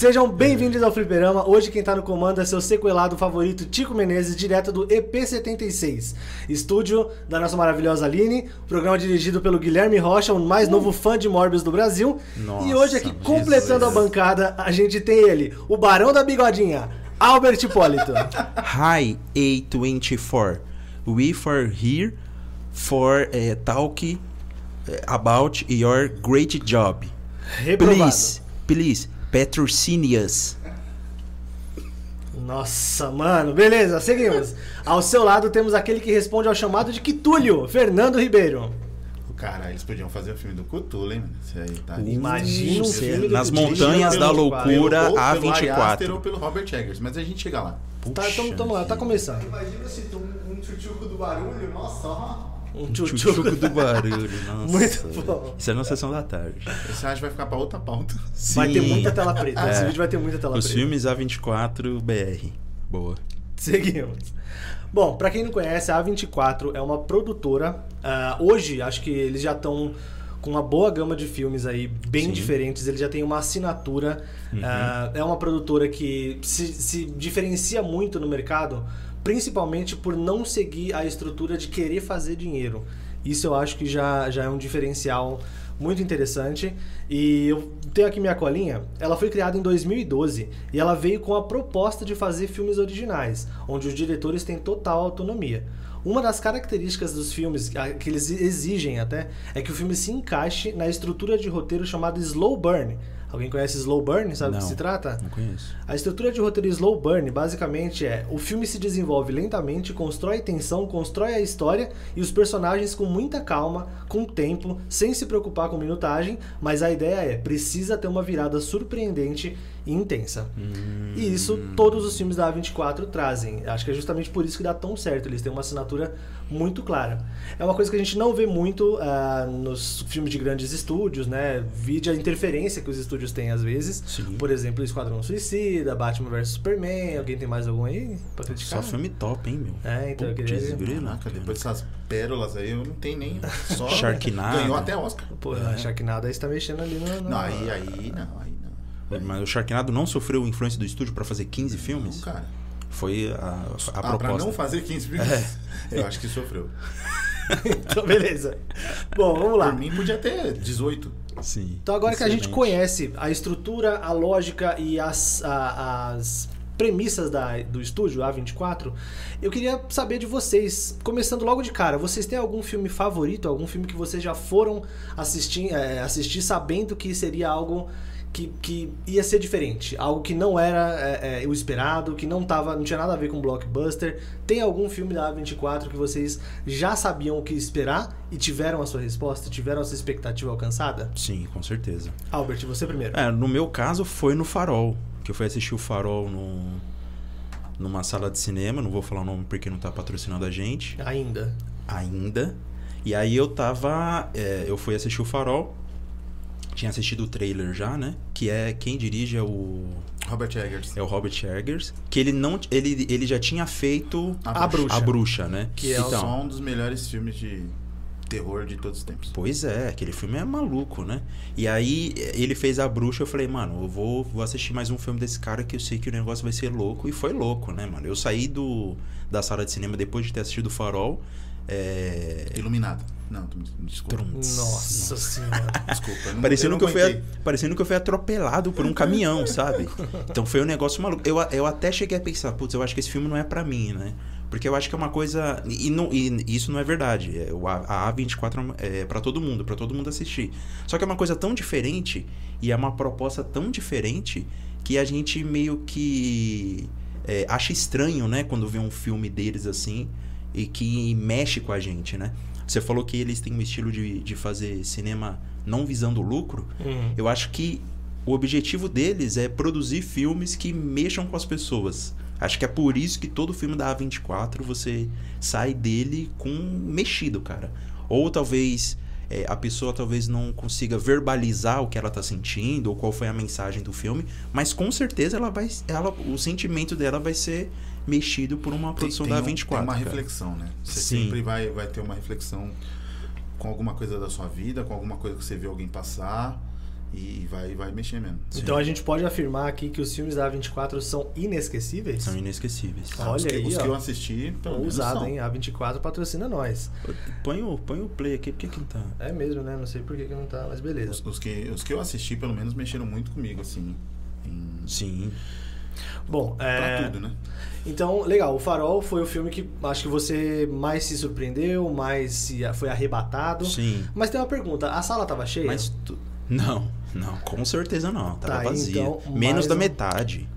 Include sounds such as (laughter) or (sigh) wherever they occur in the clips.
Sejam bem-vindos ao Fliperama. Hoje quem tá no comando é seu sequelado favorito, Tico Menezes, direto do EP76, estúdio da nossa maravilhosa Aline, programa dirigido pelo Guilherme Rocha, o mais novo fã de Morbius do Brasil. Nossa, e hoje aqui, Jesus. completando a bancada, a gente tem ele, o Barão da Bigodinha, Albert Hipólito. (laughs) Hi A24. We for here for eh, talk eh, about your great job. Reprovado. Please, please, patrocine us. Nossa, mano, beleza, seguimos. Ao seu lado temos aquele que responde ao chamado de Quitúlio, Fernando Ribeiro. Cara, eles podiam fazer o filme do Cthulhu, hein, mano? Isso aí tá Imagina um Nas montanhas da pelo- loucura ou pelo Ari Aster A24. ou pelo Robert Eggers, mas a gente chega lá. Tá, tamo, tamo lá, tá começando. Imagina se tu um, um tchutchuco do barulho, nossa, ó. Um Tchutchuco do barulho, (laughs) nossa. Muito bom. Isso é na sessão da tarde. Esse acho que vai ficar pra outra pauta. Vai ter Sim. muita tela preta. Esse É. vídeo vai ter muita tela Os preta. filmes A24 BR. Boa. Seguimos. Bom, pra quem não conhece, a A24 é uma produtora. ah, hoje, acho que eles já estão com uma boa gama de filmes aí, bem Sim. diferentes. Eles já têm uma assinatura. ah, é uma produtora que se, se diferencia muito no mercado, principalmente por não seguir a estrutura de querer fazer dinheiro. Isso eu acho que já, já é um diferencial muito interessante. E eu tenho aqui minha colinha. Ela foi criada em 2012 e ela veio com a proposta de fazer filmes originais, onde os diretores têm total autonomia. Uma das características dos filmes, que eles exigem até, é que o filme se encaixe na estrutura de roteiro chamada slow burn. Alguém conhece slow burn? Sabe do que se trata? Não conheço. A estrutura de roteiro slow burn basicamente é o filme se desenvolve lentamente, constrói tensão, constrói a história e os personagens com muita calma, com tempo, sem se preocupar com minutagem, mas a ideia é precisa ter uma virada surpreendente e intensa. E isso todos os filmes da A24 trazem. Acho que é justamente por isso que dá tão certo. Eles têm uma assinatura muito clara. É uma coisa que a gente não vê muito ah, nos filmes de grandes estúdios, né? Vide a interferência que os estúdios têm às vezes. Sim. Por exemplo, Esquadrão Suicida, Batman vs Superman. Alguém tem mais algum aí pra criticar? Só filme top, hein, meu? É, então eu queria- Caraca, depois dessas pérolas aí, eu não tenho nem. (laughs) Só Sharknado. Ganhou até Oscar. Pô, a Sharknado aí está mexendo ali no... no- Não, aí, aí não, aí não. Mas o Sharknado não sofreu influência do estúdio pra fazer 15 filmes? Não, cara. Foi a, a ah, pra proposta. não fazer 15 filmes, É. (laughs) eu acho que sofreu. (laughs) então, beleza. Bom, vamos lá. Por mim podia ter 18. Sim. Então agora que a gente Excelente. conhece a estrutura, a lógica e as, a- as premissas da, do estúdio A24, eu queria saber de vocês, começando logo de cara, vocês têm algum filme favorito, algum filme que vocês já foram assistir, é, assistir sabendo que seria algo que, que ia ser diferente, algo que não era é, é, o esperado, que não tava, não tinha nada a ver com blockbuster. Tem algum filme da A24 que vocês já sabiam o que esperar e tiveram a sua resposta, tiveram a sua expectativa alcançada? Sim, com certeza. Albert, você primeiro. É, no meu caso foi no Farol, que eu fui assistir o Farol no, numa sala de cinema, não vou falar o nome porque não tá patrocinando a gente Ainda. ainda. E aí eu tava, é, eu fui assistir o Farol, tinha assistido o trailer já, né? Que é quem dirige é o Robert Eggers. é o Robert Eggers, que ele não ele, ele já tinha feito A Bruxa. a bruxa, né? Que é Então, só um dos melhores filmes de terror de todos os tempos. Pois é, aquele filme é maluco, né? E aí ele fez a bruxa, eu falei, mano, eu vou, vou assistir mais um filme desse cara que eu sei que o negócio vai ser louco. E foi louco, né, mano? Eu saí do, da sala de cinema depois de ter assistido o Farol. É... Iluminado. Não, desculpa. Trum. Nossa senhora. Desculpa. não- Parecendo, eu que eu fui, parecendo que eu fui atropelado por um caminhão, sabe? Então foi um negócio maluco. Eu, eu até cheguei a pensar, putz, eu acho que esse filme não é pra mim, né? Porque eu acho que é uma coisa. E, não, e isso não é verdade. É, A- a A24 é pra todo mundo, pra todo mundo assistir. Só que é uma coisa tão diferente e é uma proposta tão diferente que a gente meio que é, acha estranho, né? Quando vê um filme deles assim e que mexe com a gente, né? Você falou que eles têm um estilo de, de fazer cinema não visando lucro. Uhum. Eu acho que o objetivo deles é produzir filmes que mexam com as pessoas. Acho que é por isso que todo filme da A24 você sai dele com mexido, cara. Ou talvez é, a pessoa talvez não consiga verbalizar o que ela tá sentindo ou qual foi a mensagem do filme, mas com certeza ela vai, ela, o sentimento dela vai ser mexido por uma produção tem, da tem um- A24. Tem uma cara. reflexão, né? Você Sim. sempre vai, vai ter uma reflexão com alguma coisa da sua vida, com alguma coisa que você viu alguém passar. E vai, vai mexer mesmo. Então a gente pode afirmar aqui que os filmes da A24 são inesquecíveis? São inesquecíveis. Olha os que, aí, os ó. que eu assisti, pelo menos Ousado, são. hein? A24 patrocina nós. Põe o, põe o play aqui, porque que não tá. É mesmo, né? Não sei por que, que não tá, mas beleza. Os, os que, os que eu assisti, pelo menos, mexeram muito comigo, assim. Em, Sim. Bom, pra é... tudo, né? Então, legal. O Farol foi o filme que acho que você mais se surpreendeu, mais se foi arrebatado. Sim. Mas tem uma pergunta: a sala tava cheia? Mas tu... Não, não, com certeza não. Tava Tá, vazia. então, Menos da um- metade.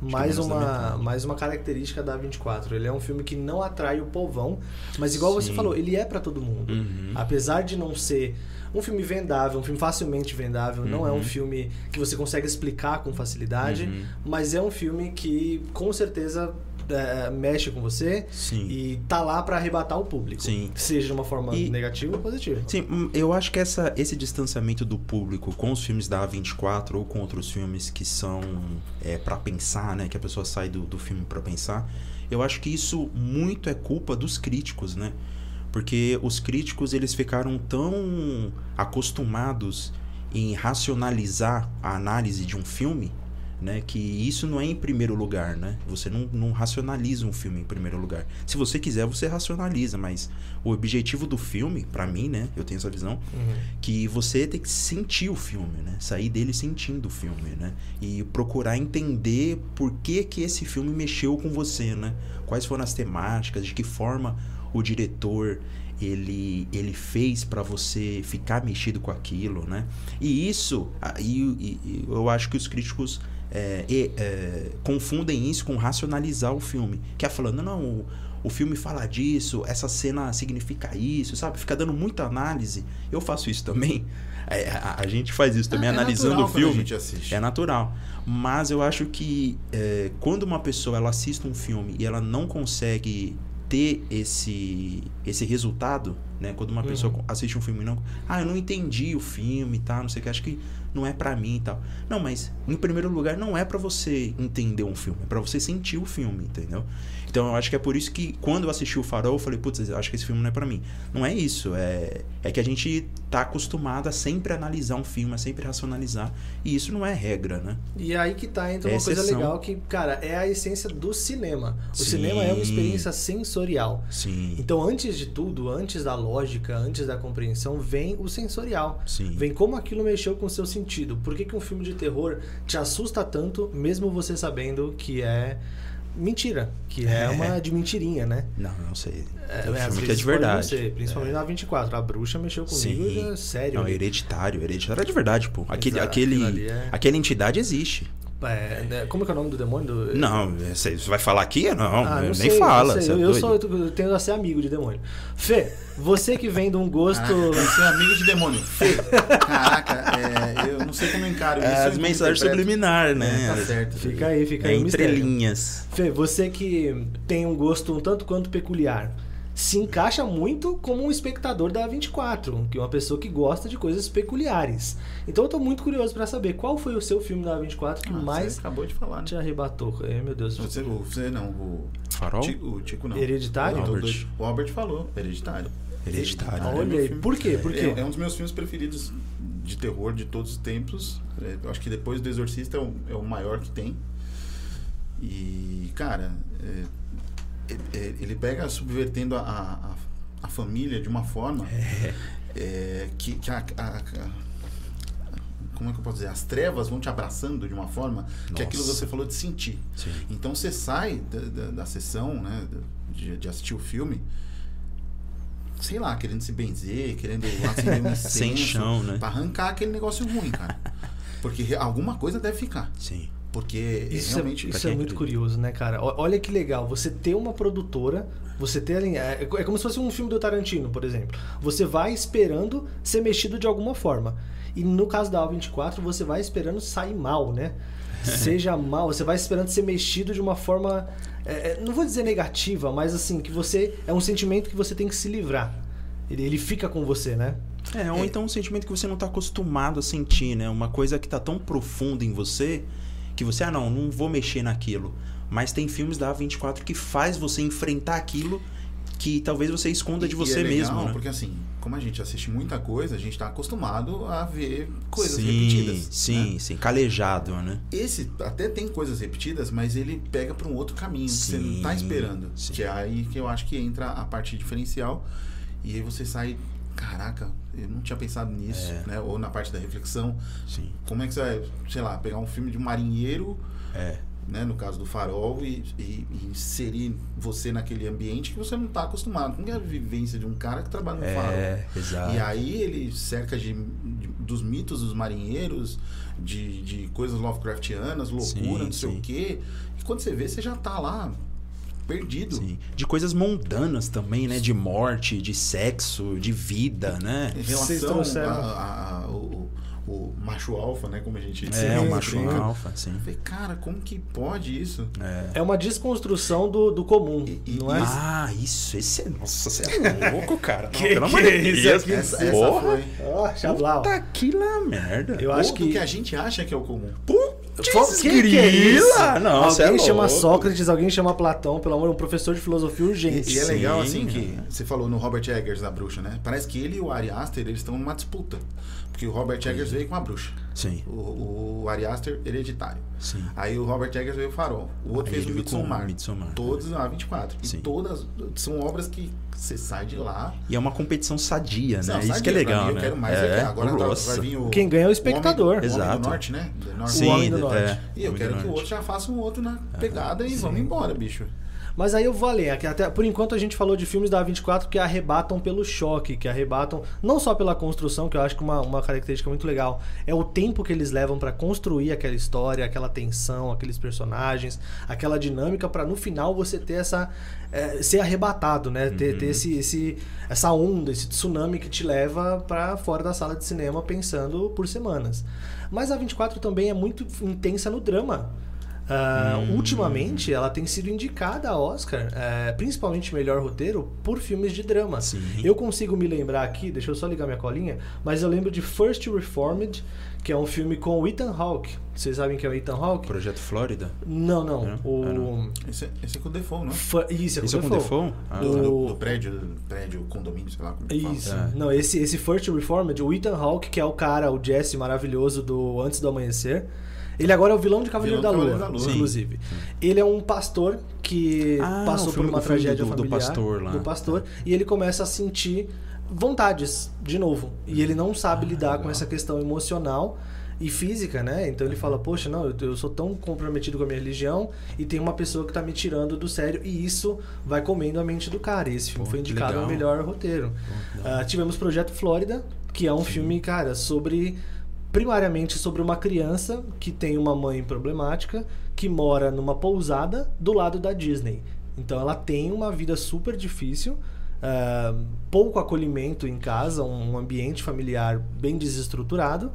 mais uma, mais uma característica da 24. Ele é um filme que não atrai o povão, mas igual você Sim. falou, ele é pra todo mundo. Uhum. Apesar de não ser um filme vendável, um filme facilmente vendável, não é um Uhum. filme que você consegue explicar com facilidade, Uhum. mas é um filme que com certeza é, mexe com você Sim. e tá lá pra arrebatar o público. Sim. Seja de uma forma E- negativa ou positiva. Sim, hum, eu acho que essa, esse distanciamento do público com os filmes da A24 ou com outros filmes que são é, para pensar, né? Que a pessoa sai do, do filme para pensar, eu acho que isso muito é culpa dos críticos, né? Porque os críticos eles ficaram tão acostumados em racionalizar a análise de um filme, né? Que isso não é em primeiro lugar, né? Você não, não racionaliza um filme em primeiro lugar. Se você quiser, você racionaliza, mas o objetivo do filme, pra mim, né? Eu tenho essa visão, Uhum. que você tem que sentir o filme, né? Sair dele sentindo o filme, né? E procurar entender por que que esse filme mexeu com você, né? Quais foram as temáticas, de que forma o diretor ele, ele fez pra você ficar mexido com aquilo, né? E isso, e- e eu acho que os críticos é, é, confundem isso com racionalizar o filme. Que é falando, não, o, o filme fala disso, essa cena significa isso, sabe? Fica dando muita análise. Eu faço isso também. É, a, a gente faz isso também, É- é analisando natural o quando a filme. gente assiste. É natural. Mas eu acho que é, quando uma pessoa ela assiste um filme e ela não consegue ter esse esse resultado, né? Quando uma Uhum. pessoa assiste um filme e não, ah, eu não entendi o filme, tá? Não sei o que, acho que não é pra mim e tal. Não, mas em primeiro lugar não é pra você entender um filme, é pra você sentir o filme, entendeu? Então eu acho que é por isso que quando eu assisti o Farol, eu falei, putz, acho que esse filme não é pra mim. Não é isso, é é que a gente tá acostumado a sempre analisar um filme, a sempre racionalizar, e isso não é regra, né? E aí que tá, entra É uma coisa exceção. legal que, cara, é a essência do cinema. O Sim. cinema é uma experiência sensorial. Sim. Então, antes de tudo, antes da lógica, antes da compreensão, vem o sensorial. Sim. Vem como aquilo mexeu com o seu sentido. Por que, que um filme de terror te assusta tanto, mesmo você sabendo que é mentira? Que é, É. uma de mentirinha, né? Não, não sei. É, às filme que é de verdade. ser, principalmente na 24. A bruxa mexeu comigo, Sim. é sério. Não, ali. hereditário. Hereditário é de verdade, pô. Aquele, Exato, aquele, é- Aquela entidade existe. É, né, como é que é o nome do demônio? Do... Não, você vai falar aqui? Não, Ah, não nem sei, fala. não sei. você é Eu, eu doido. sou, eu tendo a ser amigo de demônio. Fê, você que vem de um gosto. Ah, você é amigo de demônio. Fê. Caraca, é, eu não sei como eu encaro isso. É, eu as não mensagens subliminares, né? É, tá certo. Fica aí, fica É aí. o entre mistério. linhas. Fê, você que tem um gosto um tanto quanto peculiar, se encaixa muito como um espectador da 24, que é uma pessoa que gosta de coisas peculiares. Então eu tô muito curioso pra saber qual foi o seu filme da 24 que Ah, mais Você acabou de falar, né? te arrebatou. Ai, meu Deus. Você, você não, o, Farol? O Tico não. Hereditário? O Albert. O Albert falou, Hereditário. Hereditário. Olha é aí, filme. por quê? Por quê? É, é um dos meus filmes preferidos de terror de todos os tempos. É, eu acho que depois do Exorcista é o, é o maior que tem. E, cara, é, é, é, ele pega subvertendo a, a, a família de uma forma é, que, que a, a- como é que eu posso dizer? As trevas vão te abraçando de uma forma que Nossa. aquilo você falou de sentir. Sim. Então você sai da, da, da sessão, né, de, de assistir o filme, sei lá, querendo se benzer, querendo acender um (laughs) incenso, Sem chão, né? pra arrancar aquele negócio ruim, cara. Porque alguma coisa deve ficar. Sim. Porque Isso, é, realmente. isso pra é muito acredita. curioso, né, cara? Olha que legal, você ter uma produtora, você ter ali. É, é como se fosse um filme do Tarantino, por exemplo. Você vai esperando ser mexido de alguma forma. E no caso da A24, você vai esperando sair mal, né? (laughs) Seja mal, você vai esperando ser mexido de uma forma. é, é, não vou dizer negativa, mas assim, que você. É um sentimento que você tem que se livrar. Ele, ele fica com você, né? É, ou então um sentimento que você não tá acostumado a sentir, né? Uma coisa que tá tão profunda em você que você, ah, não, não vou mexer naquilo. Mas tem filmes da A24 que faz você enfrentar aquilo que talvez você esconda de E- você e é legal, mesmo, né? Porque assim, como a gente assiste muita coisa, a gente tá acostumado a ver coisas sim, repetidas. Sim, né? sim, calejado, né? Esse até tem coisas repetidas, mas ele pega para um outro caminho que você não tá Sim, esperando. sim. Que é aí que eu acho que entra a parte diferencial. E aí você sai, caraca, eu não tinha pensado nisso, É. né? Ou na parte da reflexão. Sim. Como é que você vai, sei lá, pegar um filme de um marinheiro, É. né? No caso do farol, e, e- e inserir você naquele ambiente que você não tá acostumado. Como é a vivência de um cara que trabalha no farol? É, exato. E aí ele cerca de, de- dos mitos dos marinheiros, de, de coisas Lovecraftianas, loucura, Sim, não sei sim. o quê. E quando você vê, você já tá lá, perdido. Sim. De coisas mundanas também, né? De morte, de sexo, de vida, né? Em Vocês relação trouxeram- a, a- a- o, o macho alfa, né? Como a gente É, Sim, o macho sim. alfa, sim. Falei, cara, como que pode isso? É. É uma desconstrução do, do comum, E- e- não é? Ah, isso, esse é. Nossa, você é (laughs) louco, cara. Não, Que pelo que amor é de isso Deus. Essa, essa Porra. foi. Ó, Chablau. Puta que lá merda. Eu acho que. que a gente acha que é o comum. Putz, Que que é isso? grila! Não, você é alguém chama louco. Sócrates, alguém chama Platão, pelo amor, um professor de filosofia urgente. E, e é legal, assim, que você falou no Robert Eggers, da bruxa, né? Parece que ele e o Ari Aster, eles estão numa disputa. Porque o Robert Eggers veio com a bruxa. Sim, O, o Ari Aster, hereditário. sim. Aí o Robert Eggers veio o Farol. O outro Aí fez o Midsommar. Midsommar. Todos na 24. Sim. E todas são obras que você sai de lá. E é uma competição sadia, né? Não, Isso sadia que é legal, mim, né? Eu quero mais. é, é, agora tá- nossa. vai vir o. Quem ganha é o o espectador. Homem, o Homem Exato. do Norte, né? Do Norte. Sim, O Homem do é, Norte. E eu Homem quero que o outro já faça um outro na pegada e vamos embora, bicho. Mas aí eu vou aqui Até, por enquanto a gente falou de filmes da A24 que arrebatam pelo choque, que arrebatam não só pela construção, que eu acho que uma, uma característica muito legal, é o tempo que eles levam pra construir aquela história, aquela tensão, aqueles personagens, aquela dinâmica pra no final você ter essa é, ser arrebatado, né? Ter, ter esse, esse essa onda, esse tsunami que te leva pra fora da sala de cinema pensando por semanas. Mas a 24 também é muito intensa no drama. Ah, Ultimamente, ela tem sido indicada a Oscar, eh, principalmente melhor roteiro, por filmes de drama. Sim. Eu consigo me lembrar aqui, deixa eu só ligar minha colinha, mas eu lembro de First Reformed, que é um filme com o Ethan Hawke. Vocês sabem quem é o Ethan Hawke? Projeto Flórida? Não, não. Não? O... Ah, não. Esse, é- esse é com o Defoe, não é? Fa- Isso, é com Isso é com Defoe. Defoe? Ah, O- Do, do prédio, prédio, condomínio, sei lá como que fala. Isso. É. Não, esse, esse First Reformed, o Ethan Hawke, que é o cara, o Jesse maravilhoso do Antes do Amanhecer. Ele agora é o vilão de Cavaleiro, Vilão da, Lua, da Lua. inclusive. Ele é um pastor que Ah, passou por uma tragédia do- do familiar. pastor lá. Do pastor. E ele começa a sentir vontades, de novo. E ele não sabe lidar com legal. essa questão emocional e física, né? Então ele fala, poxa, não, eu, eu sou tão comprometido com a minha religião e tem uma pessoa que tá me tirando do sério e isso vai comendo a mente do cara. E esse filme Pô, foi indicado ao melhor roteiro. Ah, tivemos Projeto Flórida, que é um filme, cara, sobre primariamente sobre uma criança que tem uma mãe problemática que mora numa pousada do lado da Disney. Então ela tem uma vida super difícil, ah, pouco acolhimento em casa, um ambiente familiar bem desestruturado,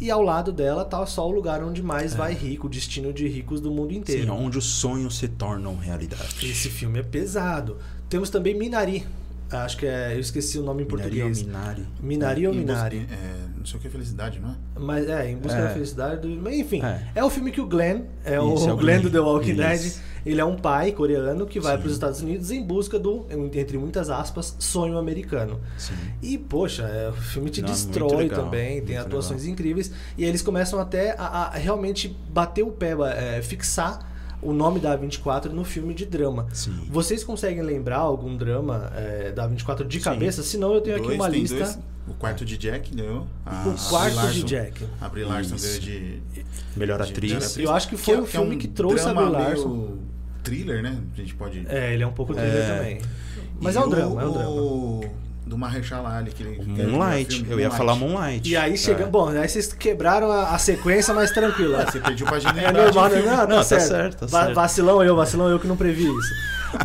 e ao lado dela tá só o lugar onde mais vai rico, o destino de ricos do mundo Sim, inteiro. onde os sonhos se tornam realidade. Esse filme é pesado. Temos também Minari. Acho que é. Eu esqueci o nome em Minari português. Minari? Minari ou Em busca- Minari? é, não sei o que é felicidade, não é? Mas é, em busca É. da felicidade. Do... mas, Enfim, é. É. o filme que o Glenn, é o, Isso, é o Glenn do Glenn. The Walking Dead. Ele é um pai coreano que vai para os Estados Unidos em busca do, entre muitas aspas, sonho americano. Sim. E, poxa, é, o filme te Não, destrói legal, também, tem muito atuações incríveis. E eles começam até a, a realmente bater o pé, é, fixar o nome da 24 no filme de drama. Sim. Vocês conseguem lembrar algum drama é, da 24 de Sim. cabeça? Senão eu tenho aqui Dois, uma tem lista. dois. O quarto de Jack ganhou. A- O a quarto Brie de Larson- Jack. A Brie Larson ganhou de. Melhor de- atriz. melhor atriz. Eu acho que foi é- o filme é um que trouxe a Brie Larson. meio Thriller, né? A gente pode. É, ele é um pouco thriller É. também. Mas E é um o- drama, é um drama. o- Do Mahershala Ali, que ele. O é Moonlight. filme Eu ia Moonlight. falar Moonlight. E aí chega. É. Bom, aí vocês quebraram a, a sequência, mas tranquilo. Ah, Você pediu pra É genialidade. normal, né? Não, tá, Não, tá certo. certo, tá Va- certo. Vacilão eu, vacilão eu que não previ isso.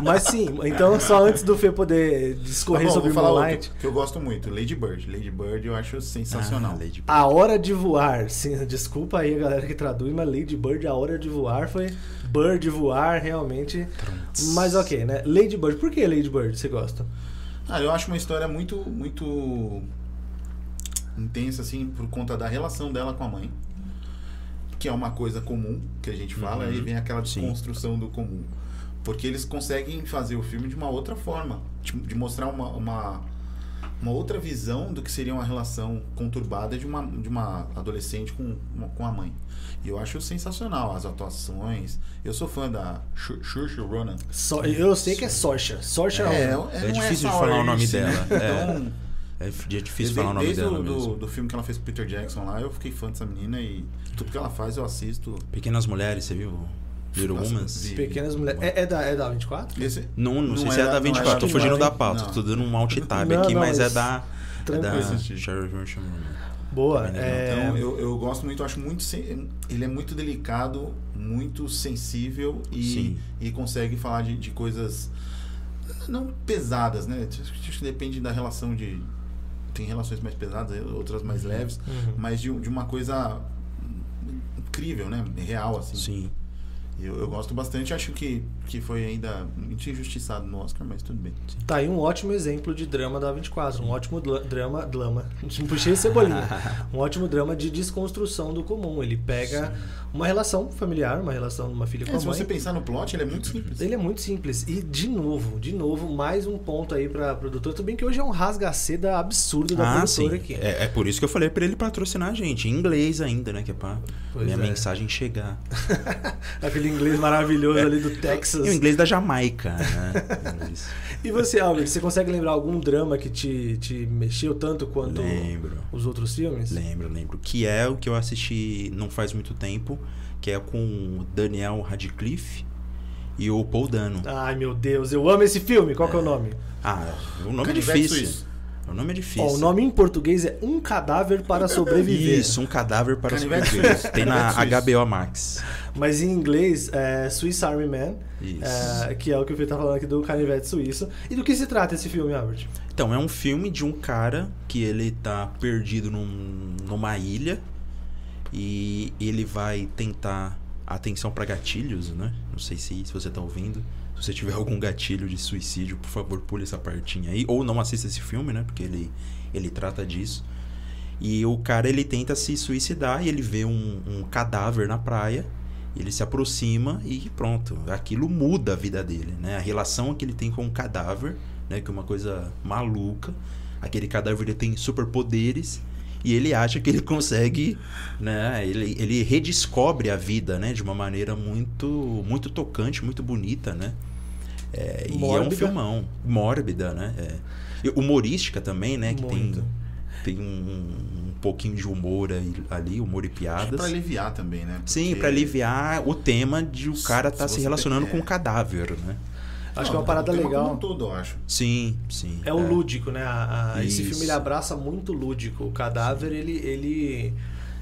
Mas sim, então só antes do Fê poder Tá discorrer bom, sobre falar Moonlight. outro que eu gosto muito, Lady Bird. Lady Bird eu acho sensacional. Ah, Lady A Hora de Voar. Sim, desculpa aí a galera que traduz, mas Lady Bird, A Hora de Voar foi Bird voar, realmente. Mas ok, né? Lady Bird. Por que Lady Bird você gosta? Ah, eu acho uma história muito, muito intensa, assim, por conta da relação dela com a mãe. Que é uma coisa comum que a gente fala, Uhum. aí vem aquela Sim. desconstrução do comum. Porque eles conseguem fazer o filme de uma outra forma. De, de mostrar uma, uma, uma outra visão do que seria uma relação conturbada de uma, de uma adolescente com, uma- com a mãe. E eu acho sensacional as atuações. Eu sou fã da Saoirse Ronan. Só, eu sei que é Sorcha. Sorcha É, é, não É difícil de falar o nome dela. Então, É difícil desde, falar o nome desde dela o, do, do filme que ela fez com o Peter Jackson lá, eu fiquei fã dessa menina e tudo que ela faz eu assisto. Pequenas Mulheres, você viu? Little Nossa. Pequenas Mulheres. É, é da, é da 24? Esse, Não, não, sei Não se é da não 24, era tô da fugindo 24. da pauta, Não. tô dando um alt tab Não, aqui, não, mas é mas da. É tranquilo. da Assisti. Sherry Version. Boa. É, Então eu, eu gosto muito, eu acho muito. Ele é muito delicado, muito sensível e, Sim. e consegue falar de, de coisas não pesadas, né? Acho que depende da relação de. Tem relações mais pesadas, outras mais leves, Uhum. mas de, de uma coisa incrível, né? Real, assim. Sim. Eu, eu gosto bastante, acho que, que foi ainda muito injustiçado no Oscar, mas tudo bem. Tá aí um ótimo exemplo de drama da 24. Um ótimo drama. Drama. (laughs) Puxei cebolinha. (laughs) um ótimo drama de desconstrução do comum. Ele pega uma relação familiar, uma relação de uma filha com É, a se mãe. você pensar no plot, ele é muito simples. Ele é muito simples. E, de novo, de novo, mais um ponto aí pra produtora. Tudo bem que hoje é um rasga-seda absurdo da Ah, sim. produtora aqui. É, é por isso que eu falei pra ele patrocinar a gente. Em inglês ainda, né? Que é pra Pois minha é. mensagem chegar. (laughs) Aquele inglês maravilhoso ali do Texas. E o inglês da Jamaica, né? (laughs) E você, Albert, você consegue lembrar algum drama que te, te mexeu tanto quanto Lembro. os outros filmes? Lembro, lembro. Que é o que eu assisti não faz muito tempo, que é com o Daniel Radcliffe e o Paul Dano. Ai, meu Deus, eu amo esse filme. Qual que é o nome? Ah, o nome é difícil. Suíço. O nome é difícil. Ó, o nome em português é Um Cadáver para Sobreviver. Isso, um cadáver para Canivete sobreviver. suíço. Tem na. HBO Max. Mas em inglês é Swiss Army Man, Isso. é, que é o que o Fê tá falando aqui do canivete suíço. E do que se trata esse filme, Albert? Então, é um filme de um cara que ele tá perdido num- numa ilha e ele vai tentar atenção para gatilhos, né? Não sei se, se você tá ouvindo. Se você tiver algum gatilho de suicídio, por favor, pule essa partinha aí. Ou não assista esse filme, né? Porque ele, ele trata disso. E o cara, ele tenta se suicidar e ele vê um, um cadáver na praia. Ele se aproxima e pronto. Aquilo muda a vida dele, né? A relação que ele tem com o cadáver, né? Que é uma coisa maluca. Aquele cadáver ele tem superpoderes e ele acha que ele consegue, né? Ele, ele redescobre a vida, né? De uma maneira muito, muito tocante, muito bonita, né? É, e é um filmão. Mórbida, né? É. E humorística também, né? Que tem, Muito. tem um, um pouquinho de humor aí- ali, humor e piadas. pra aliviar também, né? Sim, Porque- pra aliviar o tema de o Se- cara se estar se você relacionando tem- com é. um cadáver, né? Acho Não, que é uma parada legal. Como um todo, eu acho. Sim, sim. É o lúdico, né? A- a- esse filme ele abraça muito o lúdico. O cadáver, ele, ele,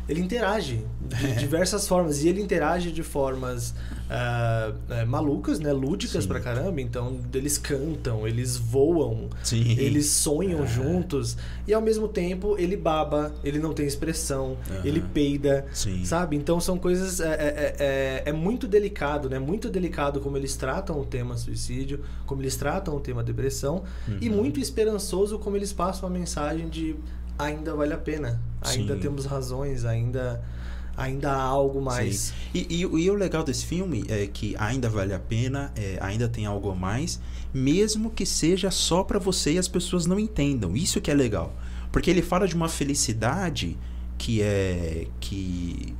ele interage de diversas formas. E ele interage de formas eh, malucas, né? Lúdicas Sim. pra caramba. Então, eles cantam, eles voam, Sim. eles sonham É. juntos. E ao mesmo tempo, ele baba, ele não tem expressão, Aham. ele peida. Sim. Sabe? Então são coisas. É, é, é, é muito delicado, né? Muito delicado como eles tratam o tema suicídio, como eles tratam o tema depressão, e Uhum. muito esperançoso como eles passam a mensagem de ainda vale a pena, ainda Sim. temos razões, ainda, ainda há algo mais. E, e, o- e o legal desse filme é que ainda vale a pena, é, ainda tem algo a mais, mesmo que seja só pra você e as pessoas não entendam. Isso que é legal. Porque ele fala de uma felicidade que é. que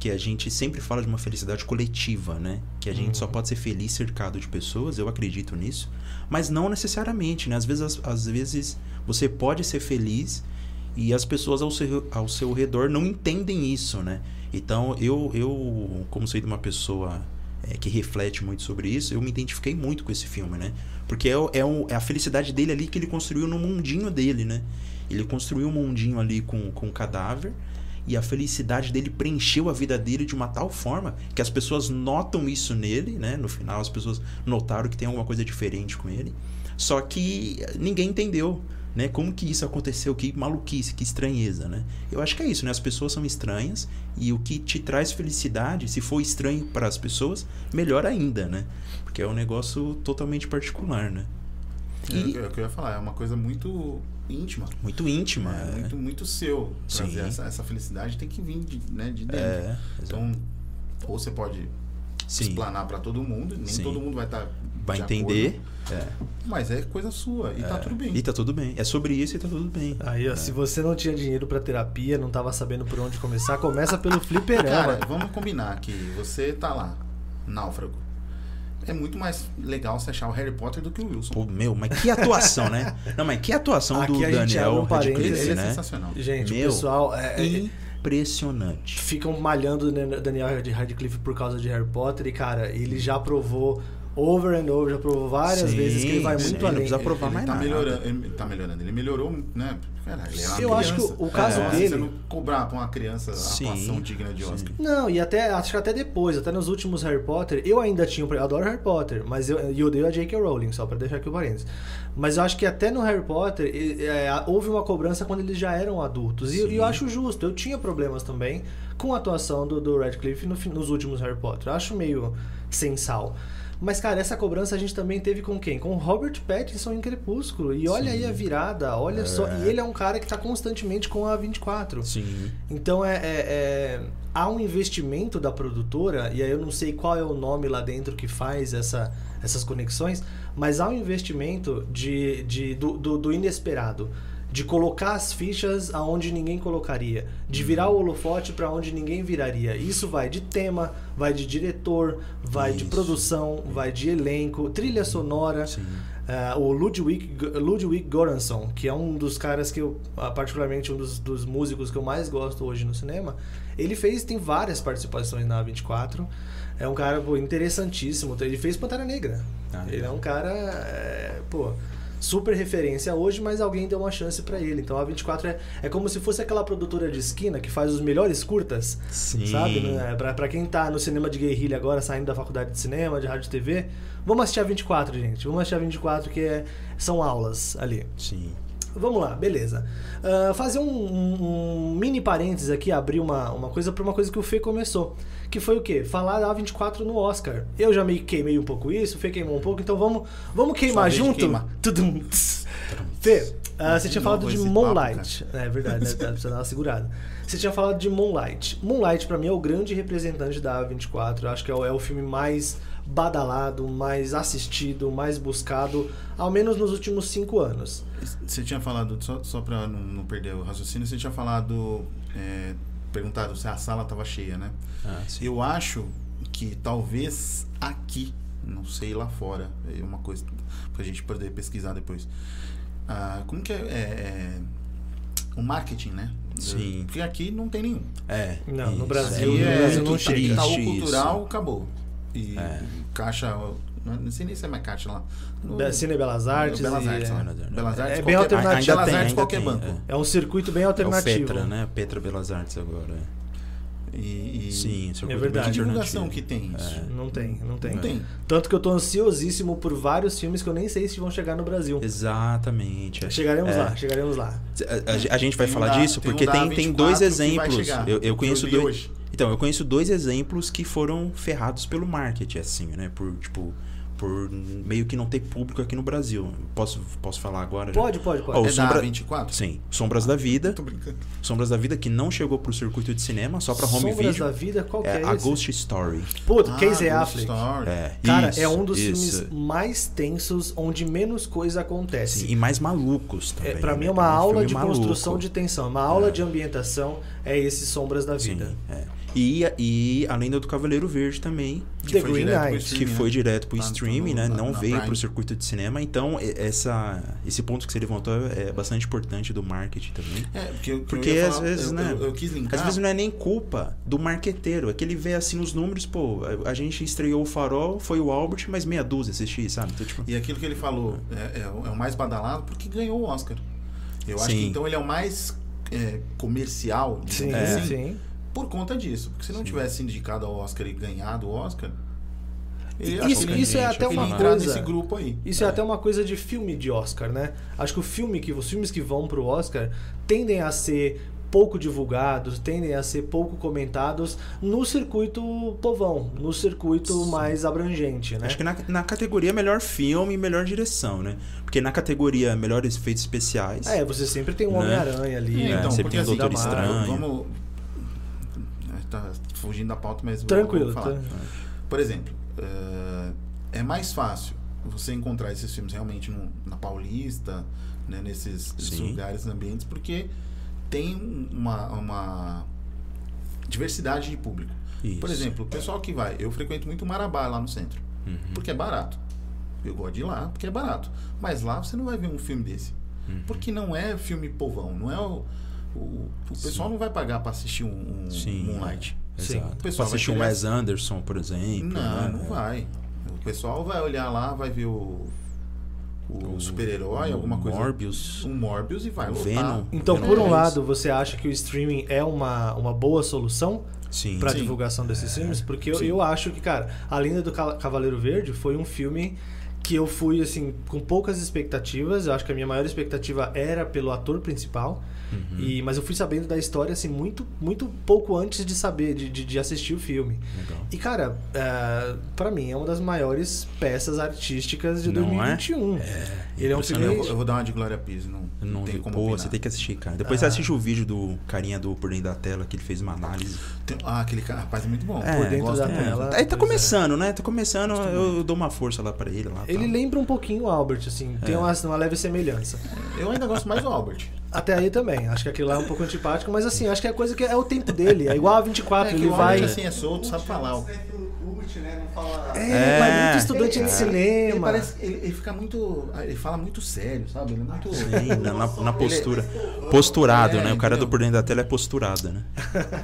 que a gente sempre fala de uma felicidade coletiva, né? Que a gente só Uhum. pode ser feliz cercado de pessoas, eu acredito nisso. Mas não necessariamente, né? Às vezes, às, às vezes você pode ser feliz e as pessoas ao seu, ao seu redor não entendem isso, né? Então, eu, eu como de uma pessoa é, que reflete muito sobre isso, eu me identifiquei muito com esse filme, né? Porque é, é, um- é a felicidade dele ali que ele construiu no mundinho dele, né? Ele construiu um mundinho ali com, com o cadáver e a felicidade dele preencheu a vida dele de uma tal forma que as pessoas notam isso nele, né? No final, as pessoas notaram que tem alguma coisa diferente com ele. Só que ninguém entendeu, né? Como que isso aconteceu? Que maluquice, que estranheza, né? Eu acho que é isso, né? As pessoas são estranhas e o que te traz felicidade, se for estranho para as pessoas, melhor ainda, né? Porque é um negócio totalmente particular, né? É, E- o que- é o que eu ia falar, é uma coisa muito íntima. Muito íntima. É, é. muito, muito seu. Trazer essa, essa felicidade tem que vir de, né, de dentro. É. Então, ou você pode Sim. explanar pra todo mundo, nem Sim. todo mundo vai estar Vai entender. É. mas é coisa sua e tá tudo bem. E tá tudo bem. É sobre isso e tá tudo bem. Aí, ó, se você não tinha dinheiro pra terapia, não tava sabendo por onde começar, começa pelo fliperama. Cara, vamos combinar que você tá lá, náufrago. É muito mais legal você achar o Harry Potter do que o Wilson. Pô, meu, mas que atuação, né? (laughs) Não, mas que atuação Aqui do a gente Daniel um ele, Radcliffe, ele é né? sensacional. Gente, Meu, o pessoal é, é, Impressionante. ficam malhando o Dan- Daniel de Radcliffe por causa de Harry Potter e, cara, ele já provou over and over, já provou várias Sim, vezes que ele vai sim, muito não além. precisa provar ele mais tá nada. melhorando, ele tá melhorando. Ele melhorou, né? Cara, ele é uma Eu acho que criança. o- o caso É, dele- Você não cobrar pra uma criança a Sim, atuação digna de sim. Oscar. Não, e até, acho que até depois, até nos últimos Harry Potter, eu ainda tinha, um- eu adoro Harry Potter, mas eu, e eu odeio a J.K. Rowling, só pra deixar aqui o parênteses. Mas eu acho que até no Harry Potter, é, houve uma cobrança quando eles já eram adultos, e, e eu acho justo, eu tinha problemas também com a atuação do, do Radcliffe no nos últimos Harry Potter, eu acho meio sem sal. Mas, cara, essa cobrança a gente também teve com quem? Com o Robert Pattinson em Crepúsculo. E olha aí a virada, olha só. E ele é um cara que tá constantemente com a 24. Sim. Então é, é- é- há um investimento da produtora, e aí eu não sei qual é o nome lá dentro que faz essa, essas conexões, mas há um investimento de, de, do, do, do inesperado. De colocar as fichas aonde ninguém colocaria. De virar o holofote para onde ninguém viraria. Isso vai de tema, vai de diretor, vai de Isso. produção, vai de elenco, trilha sonora. É, o Ludwig, Ludwig Göransson, que é um dos caras que eu, ah, particularmente um dos, dos músicos que eu mais gosto hoje no cinema, ele fez, tem várias participações na A24. É um cara pô, interessantíssimo. Ele fez Pantera Negra. Ah, ele é um cara, é, pô, super referência hoje, mas alguém deu uma chance pra ele. Então a A24 é, é como se fosse aquela produtora de esquina que faz os melhores curtas. Sim. Sabe? Né? Pra, pra quem tá no cinema de guerrilha agora, saindo da faculdade de cinema, de rádio e TV, vamos assistir a 24, gente. Vamos assistir a 24, que é, são aulas ali. Sim. Vamos lá, beleza. Ah, fazer um, um- um mini parênteses aqui, abrir uma, uma coisa pra uma coisa que o Fê começou. Que foi o quê? Falar da A24 no Oscar. Eu já meio que queimei um pouco isso, o Fê queimou um pouco, então vamos, vamos queimar junto? queimar. Tudum. Fê, ah, você tinha falado de esse papo, Moonlight. é verdade, né? Tá, Precisa dar uma segurada. Você tinha falado de Moonlight. Moonlight, pra mim, é o grande representante da A24. Eu acho que é o, é o filme mais badalado, mais assistido, mais buscado, ao menos nos últimos cinco anos. Você tinha falado, só, só pra não, não perder o raciocínio, você tinha falado, é, perguntado se a sala tava cheia, né? Ah. Eu acho que talvez aqui, não sei lá fora, é uma coisa pra gente poder pesquisar depois. Ah, como que é, é, é, o marketing, né? Sim. Porque aqui não tem nenhum. É. Não, no isso. Brasil- Aí no é, Brasil não tá- chega. O Triste cultural, isso. acabou. E É. caixa, não, não sei nem se é mais caixa lá. No- Cine Belas Artes. Belas e- Artes, é. lá. Belas Artes. É bem alternativo. Belas tem, Artes, qualquer tem, banco. É um circuito bem É o alternativo. Petra, né? Petra Belas Artes agora. É. E, e- Sim, É bem verdade. Que divulgação que tem isso? Não tem, não tem. Não tem. Tanto que eu tô ansiosíssimo por vários filmes que eu nem sei se vão chegar no Brasil. Exatamente. é. Chegaremos É. lá, chegaremos lá. A, a- a gente vai Tem um falar da- disso tem um porque da tem, tem 24 dois exemplos. Eu, eu conheço eu dois. hoje. Então, eu conheço dois exemplos que foram ferrados pelo marketing, assim, né? Por, tipo, por meio que não ter público aqui no Brasil. Posso, posso falar agora? já? Pode, pode, pode. Ó, o É Sombra- da 24? Sim. Sombras da Vida. Tô brincando. Sombras da Vida que não chegou pro circuito de cinema, só pra home Sombras video. da Vida, qual que É é, a esse? Ghost Story. Puta, Ah, Casey Ghost Affleck. Story. É, Cara, isso, é um dos isso. filmes mais tensos, onde menos coisa acontece. Sim, e mais malucos também. É, pra né? mim é uma Um aula de maluco. construção de tensão, uma aula de ambientação é esse Sombras da Sim, Vida. é. E, e a lenda do Cavaleiro Verde também, Que The foi Green direto pro Knight. streaming, que né? foi direto pro Tá streaming, no- né? Não na veio Prime. pro circuito de cinema. Então, essa, esse ponto que você levantou é bastante importante do marketing também. É, porque, eu- Porque eu às falar- vezes, eu, né? Eu, eu quis linkar. Às vezes não é nem culpa do marqueteiro, é que ele vê assim os números, pô, a a gente estreou o Farol, foi o Albert, mas meia dúzia assisti, sabe? Então, tipo, E aquilo que ele falou é, é o é o mais badalado porque ganhou o Oscar. Eu acho Sim. que então ele é o mais é, comercial, Sim, assim, sim. Por conta disso. Porque se não tivesse indicado ao Oscar e ganhado o Oscar, ele, Isso- acho que ele, isso é até uma entrar coisa- nesse grupo aí. Isso é. até uma coisa de filme de Oscar, né? Acho que o filme que os filmes que vão pro Oscar tendem a ser pouco divulgados, tendem a ser pouco comentados no circuito povão, no circuito mais abrangente, né? Acho que na, na categoria melhor filme e melhor direção, né? Porque na categoria melhores efeitos especiais. É, você sempre tem um Né? Homem-Aranha ali. É, então, sempre tem o assim, Doutor Estranho. Vamos. Tá fugindo da pauta, mas Tranquilo, vou falar. tá. Por exemplo, eh, é mais fácil você encontrar esses filmes realmente no- na Paulista, né, nesses, nesses lugares, ambientes, porque tem uma, uma diversidade de público. Isso. Por exemplo, o pessoal que vai, eu frequento muito Marabá lá no centro, Uhum. porque é barato. Eu gosto de ir lá porque é barato. Mas lá você não vai ver um filme desse. Uhum. Porque não é filme povão, não é o. O, pessoal não vai pagar pra assistir um, um Sim. Moonlight. Sim. Exato. O pessoal Pra assistir vai um querer- Wes Anderson, por exemplo. Não, né? não vai. O pessoal vai olhar lá, vai ver o, o, O- super-herói, alguma coisa. Morbius. Um Morbius e vai. Venom. Então, Venom por um é lado, você acha que o streaming é uma, uma boa solução Sim. para Sim. divulgação desses filmes? Porque eu, eu acho que, cara, A Lenda do Ca- Cavaleiro Verde foi um filme que eu fui, assim, com poucas expectativas. Eu acho que a minha maior expectativa era pelo ator principal. Uhum. E, mas eu fui sabendo da história, assim, muito, muito pouco antes de saber, de, de, de assistir o filme. Legal. E, cara, é, para mim é uma das maiores peças artísticas de Não é? 2021. Ele é um Eu filme... vou, eu vou dar uma de Glória Pires, não, Eu não tem vi. como Pô, opinar. você tem que assistir, cara. Depois Ah. você assiste o vídeo do carinha do Por Dentro da Tela, que ele fez uma análise. Tem- ah, aquele cara, rapaz, é muito bom. É, Por dentro da muito. tela. Aí tá é. começando, né? Tá começando, eu, eu dou uma força lá pra ele. Lá, Ele tal. lembra um pouquinho o Albert, assim, tem É. uma, uma leve semelhança. Eu ainda gosto mais do Albert. Até aí também, acho que aquilo lá é um pouco antipático, mas assim, acho que é coisa que é o tempo dele, é igual a 24, é que ele o vai. Albert, assim, é solto, sabe falar. Né? Não fala. É, É, mas muito estudante Ele- de ele- cinema. Ele, parece, ele, ele fica muito. Ele fala muito sério, sabe? Ele é muito. Sim, na, na- postura. Posturado, É, né? O cara do? Por Dentro da Tela é posturado, né?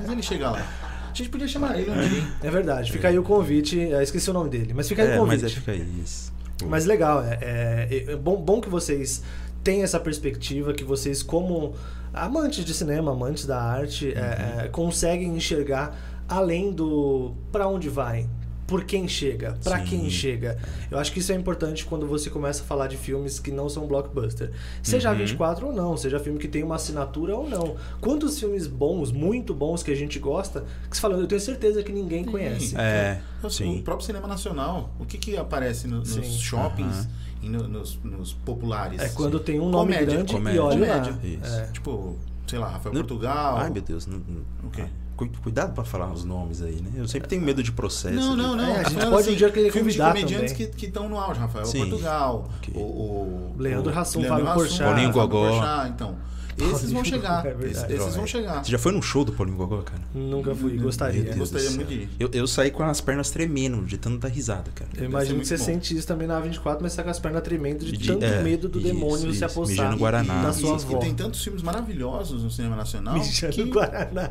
Mas ele chega lá. A gente podia chamar ele um dia. hein? É verdade, fica aí o convite, é, esqueci o nome dele, mas fica aí É, o mas convite. é, fica aí, isso. Mas legal, é, é- é bom, bom que vocês têm essa perspectiva, que vocês, como amantes de cinema, amantes da arte, é, Uhum. é, conseguem enxergar além do para onde vai, por quem chega, pra Sim. quem chega. Eu acho que isso é importante quando você começa a falar de filmes que não são blockbuster. Seja Uhum. 24 ou não, seja filme que tem uma assinatura ou não. Quantos filmes bons, muito bons que a gente gosta, que você fala, eu tenho certeza que ninguém conhece. É, O sim. próprio cinema nacional. O que, que aparece no- nos Sim. shoppings Aham. e no- nos, nos populares? É quando tem um nome Comédia, grande comédia. e olha lá. É. Tipo, sei lá, Rafael Não- Portugal. Ai, meu Deus. Não, não- O quê? Cu- Cuidado pra falar os nomes aí, né? Eu sempre tenho medo de processo. Não, não, não. É, a Tá gente falando pode um dia querer filmes de comediantes também. que estão no auge, Rafael Sim. Portugal, Ok. o, o Leandro Leandro Fábio Porchat. Paulinho Fábio Gogó. Então. Esses vão (laughs) chegar. É esses, esses vão chegar. Você já foi num show do Paulinho Gogó, cara? Nunca fui, gostaria. Gostaria muito de ir. Eu, eu saí com as pernas tremendo, de tanto dar risada, cara. Eu imagino que você bom. sente isso também na A24, mas você tá com as pernas tremendo de, De- tanto é, medo do isso, demônio se isso. apossar Mijando Guaraná. da E- sua avó. e tem tantos filmes maravilhosos no cinema nacional Mijando que, Guaraná.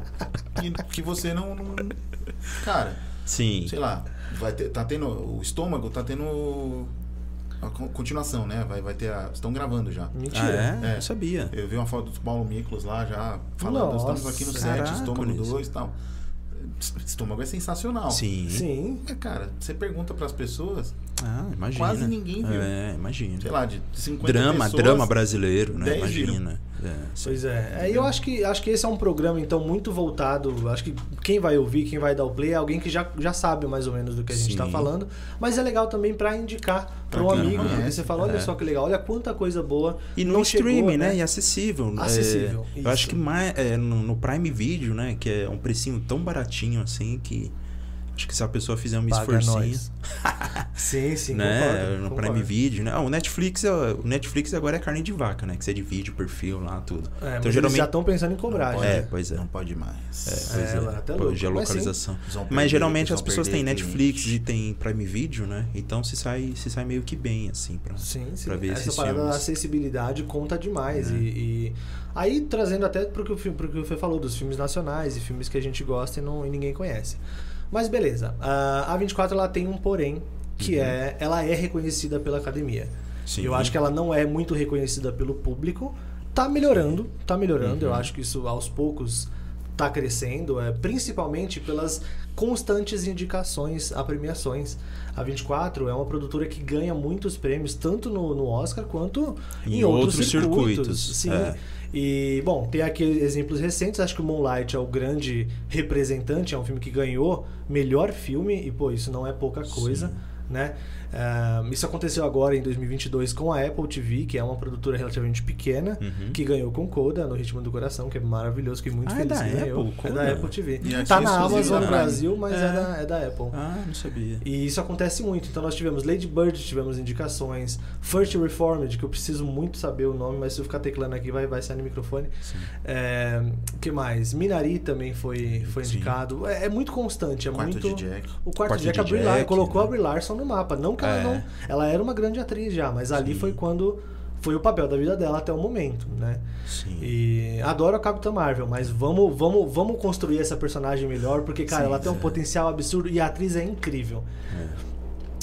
que, que você não, não- Cara, Sim. sei lá, vai ter, tá tendo. O estômago tá tendo. A con- continuação, né? Vai, vai ter a. Estão gravando já. Ah, Mentira. é? É. Eu sabia. Eu vi uma foto do Paulo Miklos lá já falando, Nossa, estamos aqui no set, estômago Nunes. 2 e tal. Estômago é sensacional. Sim. Sim. É, cara, você pergunta pras pessoas, Ah, imagina. Quase ninguém viu. É, imagina. sei lá, de 50 drama, pessoas, drama brasileiro, né? 10 viram. É. Pois é. é. e eu acho que, acho que esse é um programa, então, muito voltado. Acho que quem vai ouvir, quem vai dar o play, é alguém que já, já sabe mais ou menos do que a gente Sim. tá falando. Mas é legal também pra indicar para um amigo. Porque conhece. você fala, olha É. só que legal, olha quanta coisa boa. E no não chegou, streaming, né? E acessível. Acessível, É, eu acho que mais, é, no, no Prime Video, né? Que é um precinho tão baratinho assim que. Acho que se a pessoa fizer um Paga esforcinho. (laughs) sim, sim, né? concordo, no concordo. Prime Video, né? Ah, o Netflix, é- o Netflix agora é carne de vaca, né? Que você divide o perfil lá, tudo. É, mas então eles geralmente. já estão pensando em cobrar. Já. pode, É, pois é. Não pode mais. É, pois É, é. lá, louco. geolocalização. Vão perder- Mas geralmente as pessoas têm Netflix cliente. e tem Prime Video, né? Então se sai, se sai meio que bem, assim, pra, Sim, sim. pra ver Essa esses parada da acessibilidade conta demais. É. E, e- aí trazendo até pro que, o, pro que o Fê falou, dos filmes nacionais e filmes que a gente gosta e, não, e ninguém conhece. Mas beleza. A A24 ela tem um porém, que Uhum. é ela é reconhecida pela academia. Sim. Eu acho que ela não é muito reconhecida pelo público. Tá melhorando, tá melhorando. Eu Uhum. acho que isso aos poucos tá crescendo, é, principalmente pelas constantes indicações a premiações. A 24 é uma produtora que ganha muitos prêmios, tanto no, no Oscar quanto em, Em outros, outros circuitos. circuitos, Sim. é. E, bom, tem aqui exemplos recentes. Acho que o Moonlight é o grande representante. É um filme que ganhou melhor filme. E, pô, isso não é pouca coisa, Sim. Né? Ah, isso aconteceu agora em 2022 com a Apple TV, que é uma produtora relativamente pequena, Uhum. que ganhou com Coda no Ritmo do Coração, que é maravilhoso, fiquei muito Ah, é feliz da que ganhou. Apple, é Coda? da Apple TV. Tá é na Amazon da no. Brasil, mas é, É. da, é da Apple. Ah, não sabia. E isso acontece muito. Então nós tivemos Lady Bird, tivemos indicações, First Reformed, que eu preciso muito saber o nome, mas se eu ficar teclando aqui vai, vai sair no microfone. Sim. É, que mais? Minari também foi, foi Sim. indicado. É, é muito constante, é Quarto muito. de Jack. O quarto, Quarto de Jack, de Jack, colocou né? a Brie Larson no mapa. Não que ela É. não. Ela era uma grande atriz já, mas ali Sim. foi quando foi o papel da vida dela até o momento, né? Sim. E adoro a Capitã Marvel, mas vamos, vamos, vamos construir essa personagem melhor, porque, cara, Sim, ela tem um é. potencial absurdo e a atriz é incrível. É.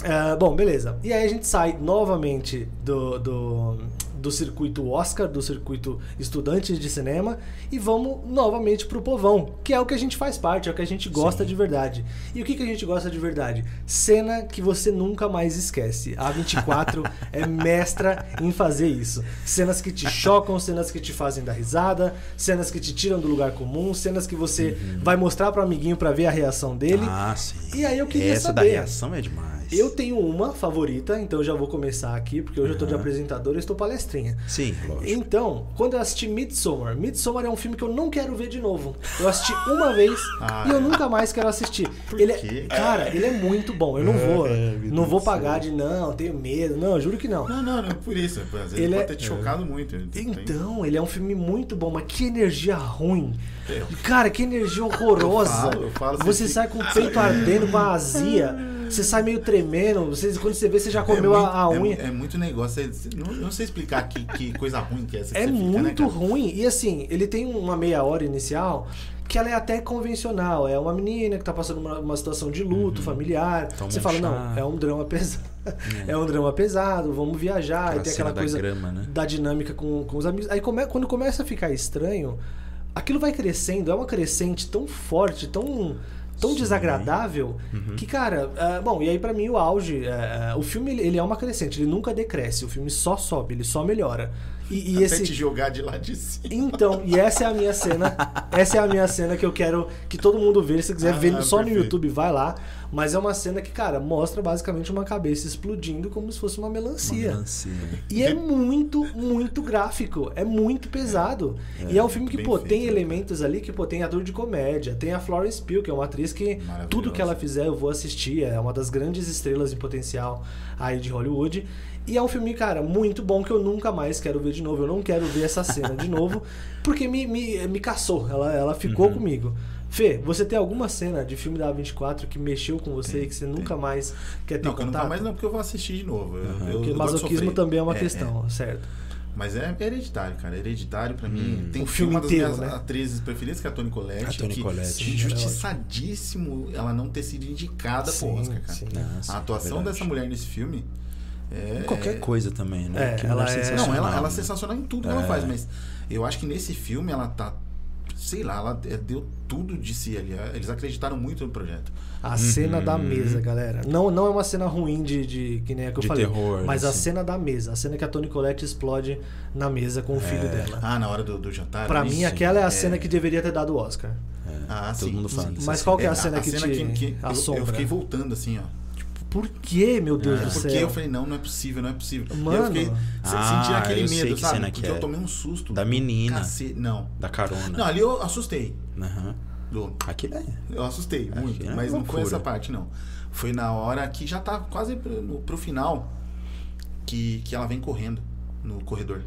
É, bom, beleza. E aí a gente sai novamente do, do, do circuito Oscar, do circuito estudantes de cinema, e vamos novamente pro povão, que é o que a gente faz parte, é o que a gente gosta Sim. de verdade. E o que, que a gente gosta de verdade? Cena que você nunca mais esquece. A 24 (laughs) é mestra em fazer isso. Cenas que te chocam, cenas que te fazem dar risada, cenas que te tiram do lugar comum, cenas que você vai mostrar pro amiguinho pra ver a reação dele. Uhum. Ah, sim. E aí eu queria Essa saber. da reação é demais. Eu tenho uma favorita, então eu já vou começar aqui, porque hoje eu tô de apresentador e estou palestrinha. Sim, lógico. Então, quando eu assisti Midsommar, Midsommar é um filme que eu não quero ver de novo. Eu assisti uma vez (laughs) Ah, e eu é. nunca mais quero assistir. Por ele quê? É, cara, ele é muito bom. Eu não vou, É, não vou pagar de não, tenho medo. Não, eu juro que não. Não, não, não, por isso. Às vezes Ele pode é- ter te chocado muito. Tem- Então, ele é um filme muito bom, mas que energia ruim. É. Cara, que energia horrorosa. Eu falo, eu falo, você sai com o peito ardendo, com a azia. Você sai meio tremendo. Você, quando você vê, você já comeu é a, muito, a é- unha. É, muito negócio. é- não, não sei explicar que, que coisa ruim que é essa. que É você fica, né, muito ruim. E assim, ele tem uma meia hora inicial que ela é até convencional. É uma menina que tá passando uma, uma situação de luto familiar. Uhum. Toma Você um fala, chá. não, é um drama (laughs) pesado. É. um drama pesado, vamos viajar. Aquela e tem aquela da coisa grama, né? da dinâmica com, com os amigos. Aí come- quando começa a ficar estranho, aquilo vai crescendo, é uma crescente tão forte, tão. Tão Sim. desagradável Uhum. que, cara, ah, bom, e aí pra mim o auge, ah, o filme ele, é uma crescente, ele nunca decresce, o filme só sobe, ele só melhora. E, e Até esse, te jogar de lá de cima. então, e essa é a minha cena. (laughs) Essa é a minha cena que eu quero que todo mundo veja. Se quiser Ah, ver só no perfeito. YouTube, vai lá. Mas é uma cena que, cara, mostra basicamente uma cabeça explodindo como se fosse uma Uma melancia. melancia. E é muito, muito gráfico. É muito pesado. e é um filme que, pô, feito, tem né, elementos ali que, pô, tem ator de comédia. Tem a Florence Pugh, que é uma atriz que tudo que ela fizer eu vou assistir. É uma das grandes estrelas em potencial aí de Hollywood. E é um filme, cara, muito bom que eu nunca mais quero ver de novo. Eu não quero ver essa cena de novo, (laughs) porque me, me, me caçou. Ela, ela ficou Uhum. comigo. Fê, você tem alguma cena de filme da A24 que mexeu com você Tem, e que você tem. nunca mais quer ter Não, contato? nunca mais não, porque eu vou assistir de novo. Eu, Aham. eu- Porque eu masoquismo também é uma É, questão, certo? Mas é hereditário, cara. Hereditário pra mim. Tem O filme uma das inteiro, minhas né? atrizes preferidas, que é a Toni Collette. A Toni que Collette. Injustiçadíssimo ela não ter sido indicada Sim, pro Oscar, cara. sim. Sim, A atuação dessa mulher nesse filme é. Qualquer coisa também, né? É, Que ela é- sensacional, Não, ela, ela é né? sensacional em tudo que É. ela faz, mas eu acho que nesse filme ela tá. Sei lá, ela é- deu tudo de si ali. Eles acreditaram muito no projeto. A cena da Uhum. mesa, galera. Não, não é uma cena ruim de, de que nem a que eu De falei. terror, mas a assim. cena da mesa, a cena que a Toni Collette explode na mesa com o filho dela. Ah, na hora do, do jantar. Pra ali, mim, sim. aquela é a cena que deveria ter dado o Oscar. É, Ah, todo sim, mundo fala Mas cena. qual que é a cena que te eu- assombra? Eu, fiquei voltando assim, ó. Por que, meu Deus É, do porque céu? eu falei, não, não é possível, não é possível. E Mano. eu fiquei se- Ah, senti aquele medo, sabe? porque é. eu tomei um susto. Da menina. Cacete. Não. Da carona. Não, ali eu assustei. Aham. Do- Aquilo é. Eu assustei Aqui muito, é mas não foi loucura. essa parte, não. Foi na hora que já tá quase pro, pro final que, que ela vem correndo no corredor.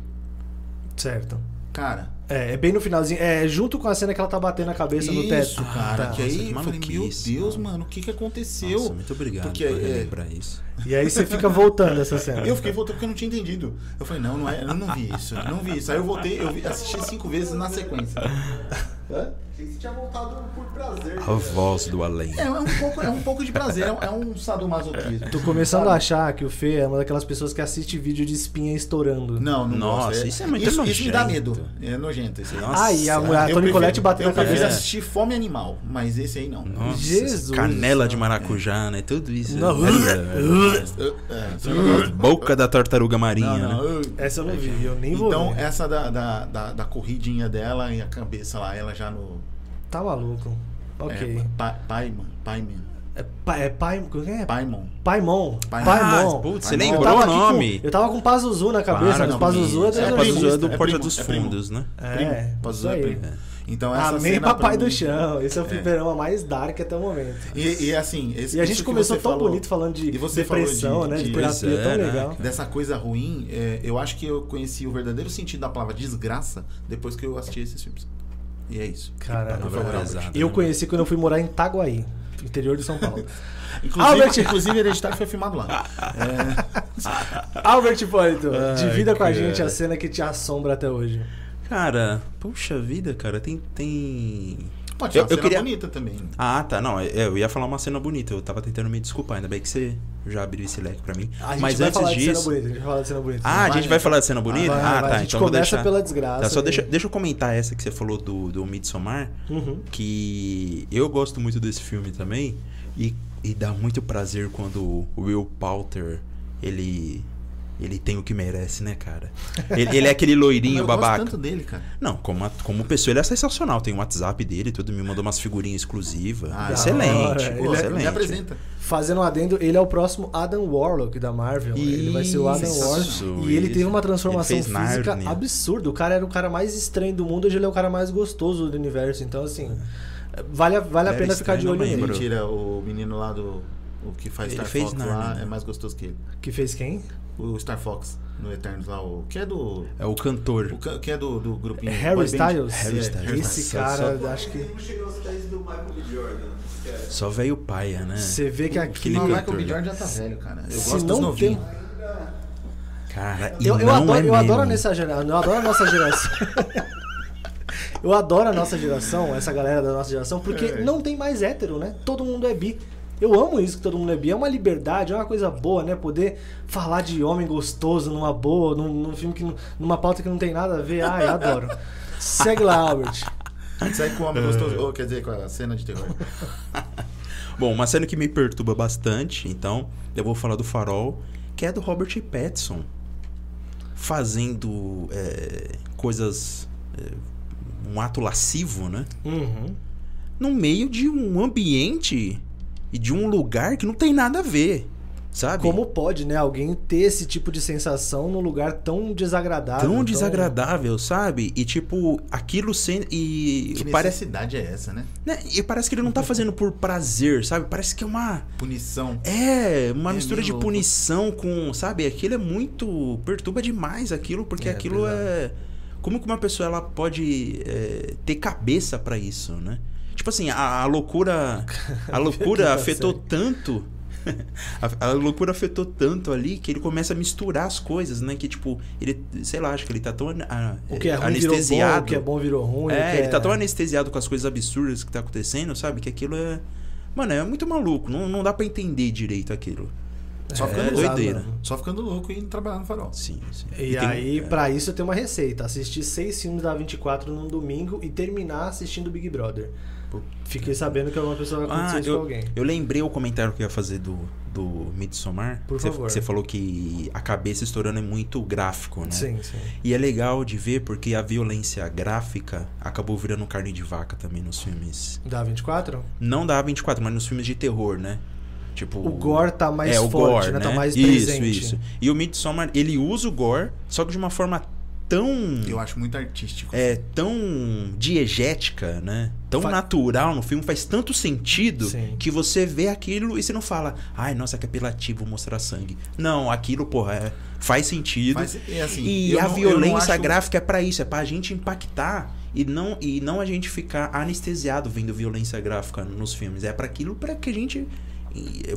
Certo. Cara, É, é bem no finalzinho. É junto com a cena que ela tá batendo a cabeça no teto. isso, cara. Tá. que Nossa, aí que eu falei, meu Deus, mano. mano, o que que aconteceu? Nossa, muito obrigado Porque, por é, relembrar isso. E aí você fica voltando essa cena. Eu fiquei voltando porque eu não tinha entendido. Eu falei, não, não é, eu não vi isso, eu não vi isso. Aí eu voltei, eu vi- assisti cinco vezes na sequência. (laughs) Tinha voltado por prazer. A voz do além. É, é um pouco, é um pouco de prazer, é um, é um sadomasoquismo. Tô começando sabe? a achar que o Fê é uma daquelas pessoas que assiste vídeo de espinha estourando. Não, não Nossa, gosto. isso é muito isso, isso me dá nojento. medo. É nojento isso aí. Nossa. Ah, e a, mulher- a Eu Toni prefiro- Collette batendo Eu a cabeça. prefiro assistir Fome Animal, mas esse aí não. Nossa, Jesus canela de maracujá, né? Tudo isso. Não. É, não gosta? Boca da tartaruga marinha, Não, né? não. Essa eu não vi, eu nem vou Então, essa da, da, da, da corridinha dela e a cabeça lá, ela já no. Tá maluco. Ok. É, pai, pai, man, pai, man. É, pa, é pai. Como é? Paimon. Paimon. Paimon. Paimon. Ah, putz, você Paimon. Lembrou tava o aqui com- nome? eu tava com Pazuzu na cabeça, mas Pazuzu é é, Exorcista. Pazuzu é do É Porta dos é. Fundos, né? É, Pazuzu é primo. Então essa Amém, cena Papai do Chão. Esse é o É. fliperama mais dark até o momento. E, e assim, esse, E a gente começou tão falou, bonito falando de e depressão, de- né? De, de- terapia, é, tão né, legal. dessa coisa ruim, é, eu acho que eu conheci o verdadeiro sentido da palavra desgraça depois que eu assisti esses filmes. E é isso. Cara, eu conheci quando eu fui morar em Itaguaí, interior de São Paulo. (laughs) Inclusive, Albert- inclusive Hereditário foi filmado lá. É, Albert Hipólito, Ai, divida com a gente a cena que te assombra até hoje. Cara, puxa vida, cara, tem. tem... pode ser Eu- uma eu cena queria- bonita também. Ah, tá, não, é, eu ia falar uma cena bonita, eu tava tentando me desculpar, ainda bem que você já abriu esse leque pra mim. A gente Mas vai antes falar de cena disso. bonita, a gente vai falar de cena bonita. Ah, a gente vai falar de cena bonita? Vai, ah, vai, tá, a gente então começa deixar. pela desgraça. Tá, só e- deixa, deixa eu comentar essa que você falou do, do Midsommar, Uhum. que eu gosto muito desse filme também, e, e dá muito prazer quando o Will Poulter, ele... Ele tem o que merece, né, cara? Ele, ele é aquele loirinho eu babaca. gosto tanto dele, cara. Não, como, a- como pessoa ele é sensacional. Tem o WhatsApp dele, tudo me mandou umas figurinhas exclusivas. Ah, excelente, hora. pô, Ele é- excelente. Me apresenta. Fazendo um adendo, ele é o próximo Adam Warlock da Marvel. ele vai ser o Adam Isso, Warlock. E ele teve uma transformação física Nárnia. absurda. O cara era o cara mais estranho do mundo, hoje ele é o cara mais gostoso do universo. Então, assim, vale, a- vale a pena ficar de olho nele. Mentira, o menino lá do. O que faz Ele Star fez Fox Narnia, lá né? é mais gostoso que ele. Que fez quem? O Star Fox no Eternos lá, o que é do. É o cantor. O ca- que é do, do grupinho. Harry boy band. Styles? Harry É, Styles. Esse Só- cara, só- acho que. É- Só veio paia, né? Você vê que aqui. Aquele Não, o Michael B. Jordan já tá velho, cara. Eu Se gosto não dos novinhos. Cara, e Eu, eu não adoro, é eu adoro nessa geração. Eu adoro a nossa geração. (laughs) eu adoro a nossa geração, essa galera da nossa geração, porque É. não tem mais hétero, né? Todo mundo é bi. Eu amo isso que todo mundo é bi. É uma liberdade, é uma coisa boa, né? Poder falar de homem gostoso numa boa, num, num filme que. não- numa pauta que não tem nada a ver. Ai, adoro. (laughs) Segue lá, Albert. Sai com o homem gostoso. Ou quer dizer, com a cena de terror. (laughs) Bom, uma cena que me perturba bastante, então, eu vou falar do Farol, que é do Robert Pattinson. Fazendo é, coisas. é, um ato lascivo, né? Uhum. no meio de um ambiente e de um lugar que não tem nada a ver, sabe? Como pode, né? Alguém ter esse tipo de sensação num lugar tão desagradável. tão desagradável, sabe? E tipo, aquilo sendo e Que parece, necessidade é essa, né? né? E parece que ele não tá fazendo por prazer, sabe? Parece que é uma Punição. é, uma É mistura de louco. punição com, sabe? Aquilo é muito perturba demais aquilo, porque É, aquilo é como que uma pessoa ela pode é, ter cabeça pra isso, né? Tipo assim, a, a loucura a (laughs) loucura afetou tanto (laughs) a, a loucura afetou tanto ali que ele começa a misturar as coisas, né? Que tipo, ele, sei lá, acho que ele tá tão a- O que é ruim virou bom, anestesiado. o que é bom virou ruim. É, ele tá tão anestesiado com as coisas absurdas que tá acontecendo, sabe? Que aquilo é. Mano, é muito maluco. Não, não dá pra entender direito aquilo. Só É, ficando exato, doideira. Só ficando louco e trabalhar no farol. Sim, sim. E, tem- aí, é. pra isso, eu tenho uma receita. Assistir seis filmes da 24 num domingo e terminar assistindo Big Brother. Fiquei sabendo que alguma pessoa vai acontecer Ah, isso com eu, alguém. eu lembrei o comentário que eu ia fazer do, do Midsommar. Por Você- favor. Você falou que a cabeça estourando é muito gráfico, né? Sim, sim. E é legal de ver porque a violência gráfica acabou virando carne de vaca também nos filmes. Da 24? Não da A24, mas nos filmes de terror, né? Tipo, O gore tá mais é, o forte, gore, né? né? Tá mais isso, presente. isso. E o Midsommar, ele usa o gore, só que de uma forma tão Eu acho muito artístico. é tão diegética, né? Tão Fa- natural no filme, faz tanto sentido Sim. que você vê aquilo e você não fala, ai, nossa, que apelativo mostrar sangue. Não, aquilo, porra, é- faz sentido. Mas, é assim, e a não- violência acho- gráfica é pra isso, é pra gente impactar e não e não a gente ficar anestesiado vendo violência gráfica nos filmes. É pra aquilo para que a gente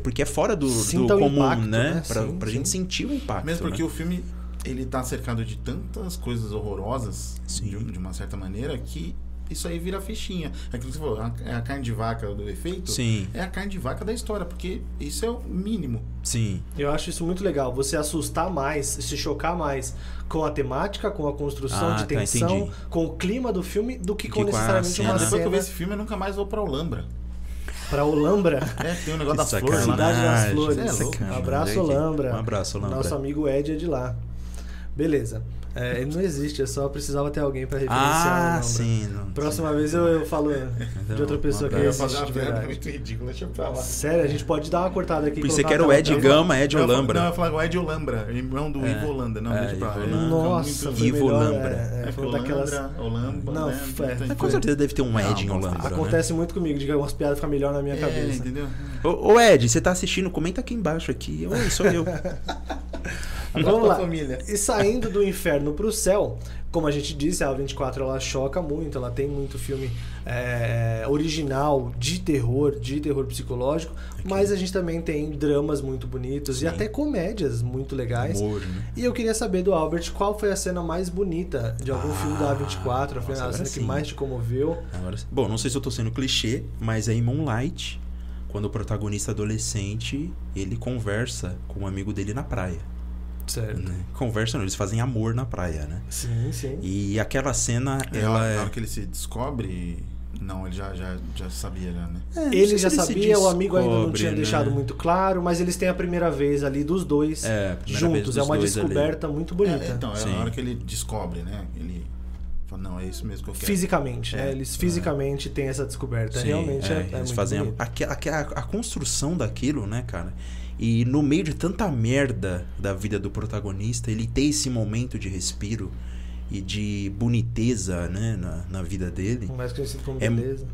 porque é fora do, do comum, impacto, né? né? Pra, Sim, pra sim. gente sentir o impacto. Mesmo porque né? o filme ele tá cercado de tantas coisas horrorosas, Sim. de, de uma certa maneira, que isso aí vira fichinha. É aquilo que você falou, a- é a carne de vaca do efeito. Sim, É a carne de vaca da história, porque isso é o mínimo. sim. Eu acho isso muito legal. Você assustar mais, se chocar mais com a temática, com a construção Ah, de tá, tensão, entendi. com o clima do filme, do que que com necessariamente cena. uma Depois cena que eu ver esse filme, eu nunca mais vou pra Olambra. pra Olambra. É, tem um negócio Que flores lá. Cidade das Flores. é louco. sacanagem. Abraço, Olambra. Um abraço, Olambra. Nosso amigo Ed é de lá. Beleza. É, ele não existe, eu só precisava ter alguém pra referenciar. Ah, o nome. sim. não- Próxima vez eu, eu falo de outra pessoa que Eu ia fazer uma piada verdade. muito ridícula, deixa eu pra lá. Sério, a gente pode dar uma cortada aqui. Pensei colocar que era o Ed tela. Gama, Ed falar- Olambra. Não, eu falar o Ed Olambra, irmão do É. Ivo Holanda. Não, É, deixa pra lá. Fica Nossa, muito- foi Ivo melhor, Lambra. É, é, É, foi Holambra, daquelas... Olambra, Não, né? é. Com certeza deve ter um Ed em Olambra. né? Acontece muito comigo, de umas piadas ficam melhor na minha É, cabeça. entendeu? Ô, Ed, você tá assistindo? Comenta aqui embaixo aqui. Oi, sou eu. (laughs) Vamos lá. família. E saindo do inferno pro céu, como a gente disse, a 24 ela choca muito, ela tem muito filme é, original de terror, de terror psicológico, mas a gente também tem dramas muito bonitos Sim. e até comédias muito legais. Amor, né? E eu queria saber do Albert qual foi a cena mais bonita de algum Ah, filme da A24, a nossa, cena agora que sim. mais te comoveu. Agora, bom, não sei se eu tô sendo clichê, mas é em Moonlight, quando o protagonista adolescente, ele conversa com um amigo dele na praia. Certo. né? Conversa não, eles fazem amor na praia, né? Sim, sim. E aquela cena, É, ela na é... hora que ele se descobre. Não, ele já, já, já sabia, já, né? É, Ele já se sabia, o amigo ainda não descobre, tinha né? deixado muito claro, mas eles têm a primeira vez ali dos dois É, juntos. dos É uma dois ali. descoberta muito bonita. É, então, é Sim. na hora que ele descobre, né? Ele fala, não, é isso mesmo que eu quero. Fisicamente, né? É. Eles fisicamente têm essa descoberta. Sim, Realmente é, é eles muito fazem a, bonito. a, a, a construção daquilo, né, cara? E no meio de tanta merda da vida do protagonista, ele ter esse momento de respiro e de boniteza, né, na, na vida dele. Mais conhecido como É- beleza.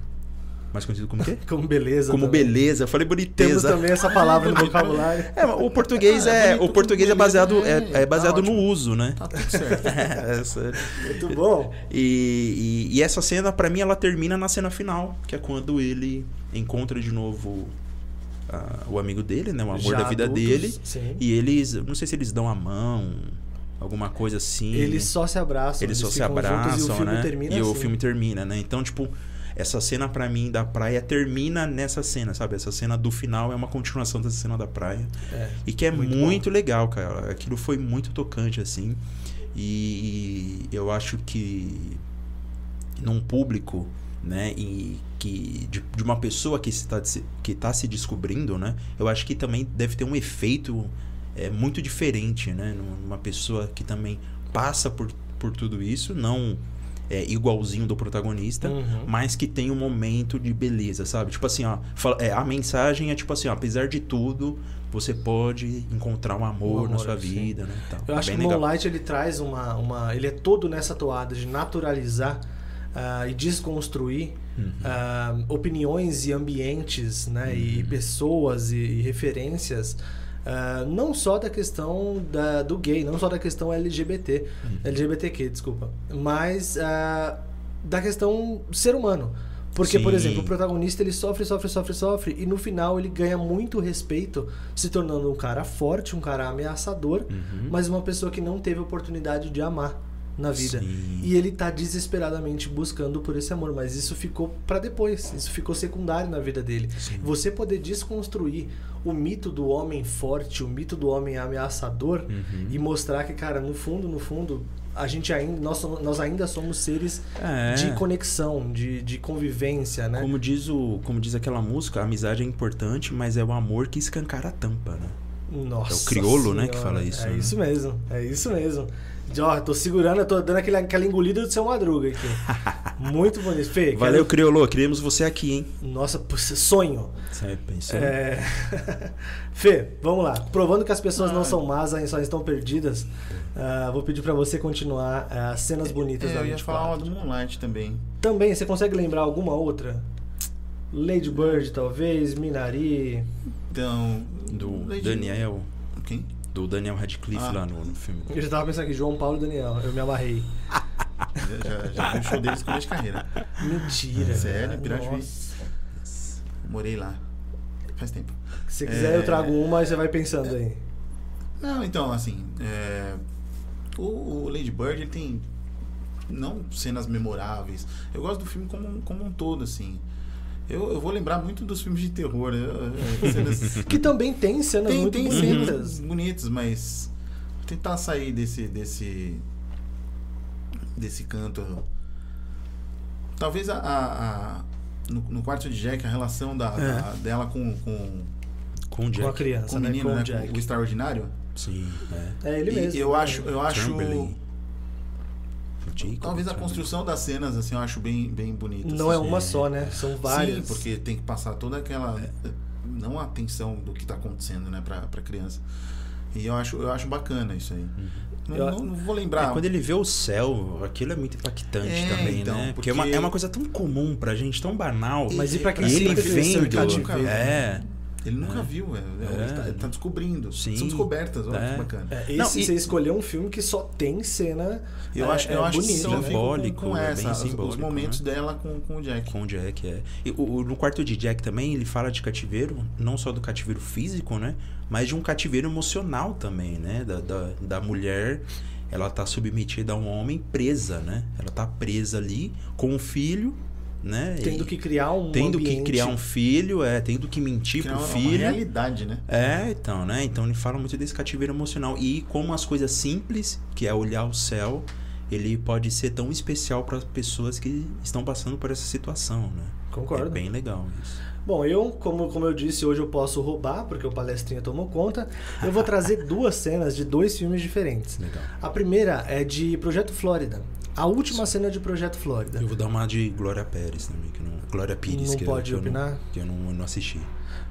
Mais conhecido como o quê? (laughs) Como beleza. Como também. beleza. Eu falei Temos boniteza. também essa palavra no (laughs) vocabulário. É, o português Ah, é, bonito o português é baseado é, é, é baseado tá no ótimo. uso, né? Tá tudo certo. (laughs) É, sério. Muito bom. E, e, e essa cena, pra mim, ela termina na cena final, que é quando ele encontra de novo ah, o amigo dele, né? O amor Já da vida adultos, dele. Sim. E eles, não sei se eles dão a mão, alguma coisa assim. Eles só se abraçam. Eles só se ficam juntos abraçam, e o filme né? termina e o assim. filme termina, né? Então, tipo, essa cena pra mim da praia termina nessa cena, sabe? Essa cena do final é uma continuação dessa cena da praia. É. E que é Muito muito, legal, cara. Aquilo foi muito tocante, assim. E eu acho que num público, né, e que de, de uma pessoa que está que tá se descobrindo, né, eu acho que também deve ter um efeito é, muito diferente, né, numa pessoa que também passa por, por tudo isso, não é igualzinho do protagonista, Uhum. mas que tem um momento de beleza, sabe? Tipo assim, ó, fala- é, a mensagem é tipo assim, ó, apesar de tudo, você pode encontrar um amor, Um na amor, sua sim. vida, né? Eu É acho que o. Moonlight ele traz uma, uma. Ele é todo nessa toada de naturalizar ah, e desconstruir Uhum. ah, opiniões e ambientes, né? E pessoas e, e referências. ah, não só da questão da, do gay, não só da questão LGBT, LGBTQ, desculpa, mas ah, da questão ser humano. Porque, por Sim. exemplo, o protagonista ele sofre, sofre, sofre, sofre e no final ele ganha muito respeito, se tornando um cara forte, um cara ameaçador, Uhum. mas uma pessoa que não teve oportunidade de amar na vida. Sim. E ele tá desesperadamente buscando por esse amor, mas isso ficou pra depois, isso ficou secundário na vida dele. Sim. Você poder desconstruir o mito do homem forte, o mito do homem ameaçador Uhum. e mostrar que, cara, no fundo, no fundo, a gente ainda nós, nós ainda somos seres É. de conexão, de, de convivência, né? Como diz, o, como diz aquela música, a amizade é importante, mas é o amor que escancara a tampa, né? Nossa É o crioulo, né, que fala isso, É né? isso mesmo, é isso mesmo. Ó, tô segurando, eu tô dando aquele, aquela engolida do seu madruga aqui. (laughs) Muito bonito. Fê, Valeu, quero- Criolo, queremos você aqui, hein? Nossa, pô, sonho. Você pensou? É... (laughs) Fê, vamos lá. Provando que as pessoas não Ah. são más, só estão perdidas, ah, vou pedir pra você continuar as cenas bonitas É, da eu ia 24. falar uma do Moonlight também. Também, você consegue lembrar alguma outra? Lady Bird, talvez, Minari. Então. Do Lady- Daniel. Quem? Do Daniel Radcliffe Ah. lá no, no filme. Eu já tava pensando aqui, João Paulo e Daniel. Eu me amarrei. Já, já, vi o show deles começo de carreira. Mentira. Sério. Nossa. Morei lá. Faz tempo. Se quiser, É. eu trago uma e você vai pensando aí. Não, então, assim. é, O, o Lady Bird ele tem. Não cenas memoráveis. Eu gosto do filme como, como um todo, assim. Eu, eu vou lembrar muito dos filmes de terror. eu- eu- cenas- (laughs) Que também tem cenas tem muito tem bonitas. cenas bonitas, mas vou tentar sair desse desse desse canto. Talvez a, a- a- no, no quarto de Jack a relação da, É. da- dela com com, Com o Jack. Com a criança, com o né? menino, com né? o o extraordinário. Sim, é. É ele E mesmo. eu acho eu acho. Jacob. Talvez a construção das cenas, assim, eu acho bem, bem bonita. Não é assim. uma só, né? São várias. Sim, porque tem que passar toda aquela. Não a atenção do que está acontecendo, né, pra, pra criança. E eu acho, eu acho bacana isso aí. Não, Eu- não- não vou É, lembrar. quando ele vê o céu, aquilo é muito impactante É, também, então, né? Porque, é, uma, porque- é uma coisa tão comum pra gente, tão banal. Mas e pra quem E ele vendo. É. Ele nunca viu, é, é, ele, tá, ele tá descobrindo. Sim. São descobertas, olha É. que bacana. É, esse Não, e- você escolheu um filme que só tem cena. Eu é, acho, eu é acho que bonita, né? fico Simbólico, com, com é essa, bem os- os simbólico, momentos né? dela com, com o Jack. Com o Jack, é. E o- o- no quarto de Jack também, ele fala de cativeiro, não só do cativeiro físico, né? Mas de um cativeiro emocional também, né? Da, da, da mulher, ela tá submetida a um homem presa, né? Ela tá presa ali com um filho, né? Tendo que criar um tendo ambiente. que criar um filho, é, tendo que mentir é pro uma, uma filho. realidade, né? É, então, né? Então ele fala muito desse cativeiro emocional. E como as coisas simples, que é olhar o céu, ele pode ser tão especial para pessoas que estão passando por essa situação, né? Concordo. É bem legal isso. Bom, eu, como, como eu disse, hoje eu posso roubar, porque o palestrinha tomou conta. Eu vou trazer (laughs) duas cenas de dois filmes diferentes. Legal. A primeira é de Projeto Flórida. A última cena de Projeto Flórida. Eu vou dar uma de Glória Pérez também, que não. Glória Pires, Não que, pode eu, que eu opinar? não, que eu não, eu não assisti.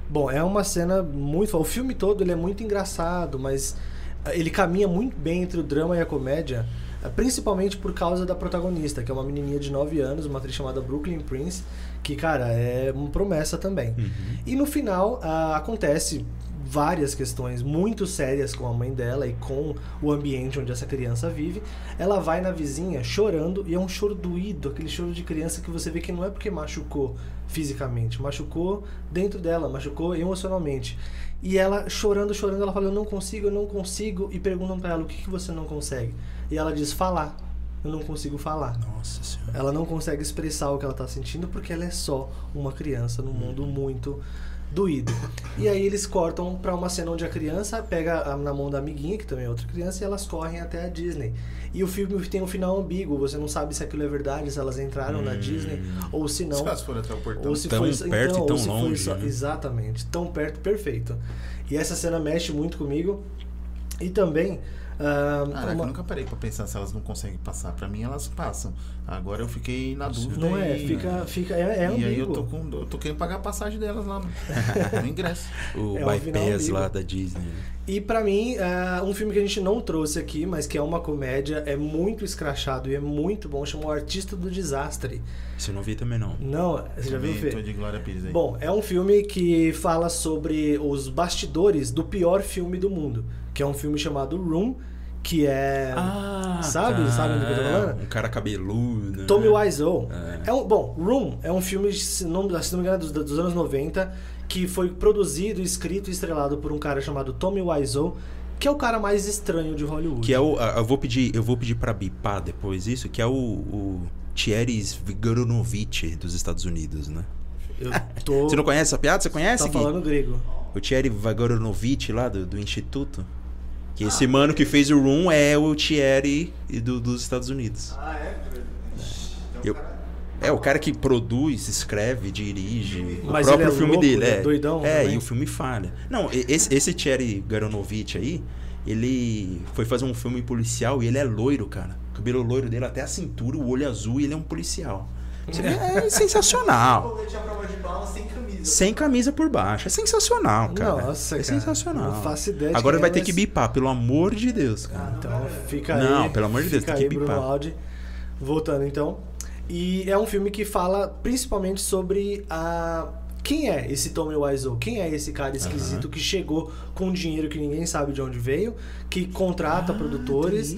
Bom, é uma cena muito. O filme todo ele é muito engraçado, mas eh, ele caminha muito bem entre o drama e a comédia, eh, principalmente por causa da protagonista, que é uma menininha de 9 anos, uma atriz chamada Brooklyn Prince, que, cara, é uma promessa também. Uhum. E no final ah, acontece várias questões muito sérias com a mãe dela e com o ambiente onde essa criança vive. Ela vai na vizinha chorando e é um choro doído, aquele choro de criança que você vê que não é porque machucou fisicamente, machucou dentro dela, machucou emocionalmente. E ela chorando, chorando, ela fala: Eu não consigo, eu não consigo. E perguntam pra ela: O que, que você não consegue? E ela diz: Falar. Eu não consigo falar. Nossa senhora. Ela não consegue expressar o que ela tá sentindo porque ela é só uma criança num mundo muito doído. E aí eles cortam pra uma cena onde a criança pega a- na mão da amiguinha, que também é outra criança, e elas correm até a Disney. E o filme tem um final ambíguo, você não sabe se aquilo é verdade, se elas entraram na Disney ou se não. Se elas forem até o portão. Ou se Tão foi perto então, e tão ou se foi longe, só- né? Exatamente, tão perto, perfeito. E essa cena mexe muito comigo. E também. Ah, Caraca, uma- eu nunca parei pra pensar se elas não conseguem passar. Pra mim, elas passam. Agora eu fiquei na dúvida. Não é, e- fica, fica, é, é e aí eu tô, com, eu tô querendo pagar a passagem delas lá no, no ingresso. (laughs) O É bypass lá da Disney. E pra mim, é um filme que a gente não trouxe aqui, mas que é uma comédia, é muito escrachado e é muito bom, chama O Artista do Desastre. Isso eu não vi também não. Não, você já viu, tô Fê? de Glória Pires aí. Bom, é um filme que fala sobre os bastidores do pior filme do mundo, que é um filme chamado Room, que é... Sabe? Sabe do que eu tô falando? Um cara cabeludo. Tommy né? Wiseau. É. É um, bom, Room é um filme, se não, se não me engano, dos, dos anos 90, que foi produzido, escrito e estrelado por um cara chamado Tommy Wiseau, que é o cara mais estranho de Hollywood. Que é o. ah, Eu vou pedir, eu vou pedir pra bipar depois isso, que é o, o Thierry Vigoronovich dos Estados Unidos, né? Eu (laughs) tô... Você não conhece essa piada? Você conhece? tá falando grego. O Thierry Vigoronovich lá do, do Instituto. Que esse mano que fez o Room é o Thierry do, dos Estados Unidos. Ah, é? Eu- é, o cara que produz, escreve, dirige. Mas o próprio ele é filme louco, dele, ele é é. doidão É, também? e o filme falha. Não, esse, esse Thierry Garonovich aí, ele foi fazer um filme policial e ele é loiro, cara. O cabelo loiro dele até a cintura, o olho azul e ele é um policial. É sensacional. Sem camisa. Por baixo. É sensacional, cara. Nossa, é cara, sensacional. não faço ideia de Agora quem vai é, ter mas- que bipar, pelo amor de Deus, cara. Então fica aí. Não, pelo amor de Deus, fica tem aí, que Bruno bipar. Aldi. Voltando então. E é um filme que fala principalmente sobre a. Quem é esse Tommy Wiseau? Quem é esse cara esquisito que chegou com dinheiro que ninguém sabe de onde veio, que contrata Ah, produtores?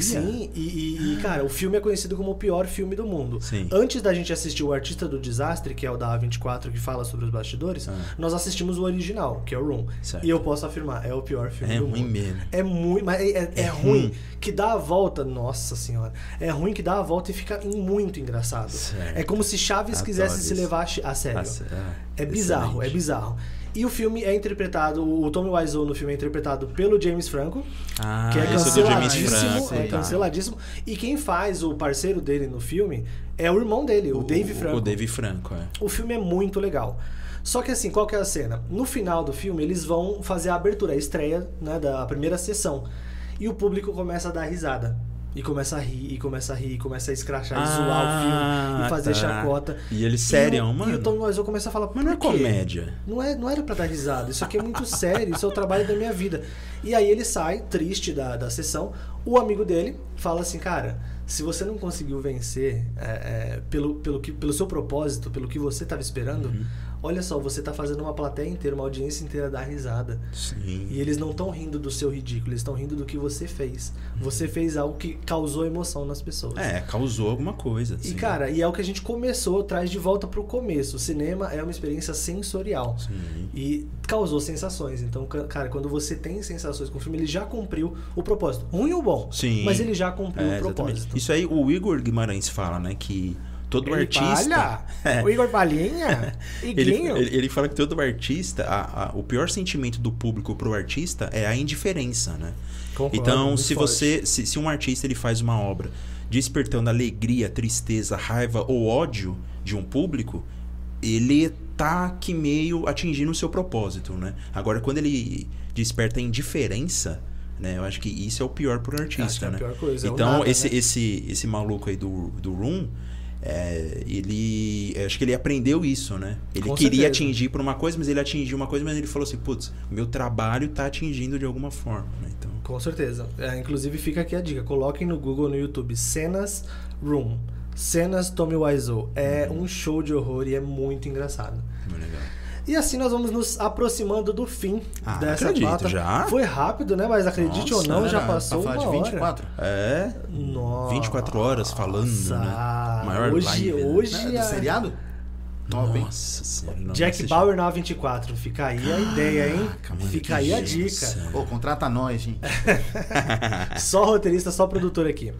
Sim, e, e- e, cara, o filme é conhecido como o pior filme do mundo. Sim. Antes da gente assistir o Artista do Desastre, que é o da A24 que fala sobre os bastidores, Ah. nós assistimos o original, que é o Room. Certo. E eu posso afirmar, é o pior filme É do ruim mundo. mesmo. É muito, mas é, é- é É ruim. ruim. Que dá a volta, nossa senhora. É ruim que dá a volta e fica muito engraçado. Certo. É como se Chaves Adoro quisesse se isso. levar a sério. Ah, sé- ah, É bizarro, é excelente. bizarro. E o filme é interpretado, o Tommy Wiseau no filme é interpretado pelo James Franco, Ah, que é James canceladíssimo, Franco. é tá. canceladíssimo. E quem faz o parceiro dele no filme é o irmão dele, o, Dave Franco. O Dave Franco, é. O filme é muito legal. Só que assim, qual que é a cena? No final do filme, eles vão fazer a abertura, a estreia né, da primeira sessão. E o público começa a dar risada. E começa a rir, e começa a rir, e começa a escrachar, e Ah, zoar o filme, e fazer tá. chacota. E ele E sério, o- mano. E o Tom Wiseau começa a falar, Mas não é "Por quê? comédia. Não, é, não era pra dar risada. Isso aqui é muito sério. Isso é o trabalho da minha vida. E aí ele sai, triste da, da sessão. O amigo dele fala assim, cara, se você não conseguiu vencer é, é, pelo, pelo, que, pelo seu propósito, pelo que você estava esperando, Uhum. Olha só, você tá fazendo uma plateia inteira, uma audiência inteira dar risada. Sim. E eles não estão rindo do seu ridículo, eles estão rindo do que você fez. Você fez algo que causou emoção nas pessoas. É, causou alguma coisa. E cara, e é o que a gente começou, traz de volta pro começo. O cinema é uma experiência sensorial. Sim. E causou sensações. Então, ca- cara, quando você tem sensações com o filme, ele já cumpriu o propósito. Ruim ou bom? Sim. Mas ele já cumpriu É, o exatamente. propósito. Isso aí o Igor Guimarães fala, né? Que todo Ele artista. palha, (laughs) É. O Igor Palhinha? (laughs) Ele, ele, ele fala que todo artista, a- a- o pior sentimento do público pro artista é a indiferença, né? Concordo, então, se forte. você, se, se um artista ele faz uma obra despertando alegria, tristeza, raiva ou ódio de um público, ele tá que meio atingindo o seu propósito, né? Agora, quando ele desperta indiferença, né? Eu acho que isso é o pior pro artista, Acho que é a né? pior coisa, é então, nada, esse, né? esse, esse maluco aí do, do Room, é, ele. Acho que ele aprendeu isso, né? Ele Com queria certeza. atingir por uma coisa, mas ele atingiu uma coisa, mas ele falou assim: putz, meu trabalho tá atingindo de alguma forma, né? Então. Com certeza. É, inclusive, fica aqui a dica. Coloquem no Google, no YouTube, Cenas Room. Cenas Tommy Wiseau. É um show de horror e é muito engraçado. Muito legal. E assim nós vamos nos aproximando do fim Ah, dessa acredito, pauta. já? Foi rápido, né? Mas acredite Nossa, ou não, já Era passou pra uma falar de hora. 24. É. Nossa. 24 horas falando, né? Maior hoje, live, né? hoje É, do seriado? Top, hein? Nossa senhora. não Jack. Bauer na 24. Fica aí a ideia, hein? Caraca, mano, Fica aí a dica. Pô, contrata nós, gente. (laughs) Só roteirista, só produtor aqui.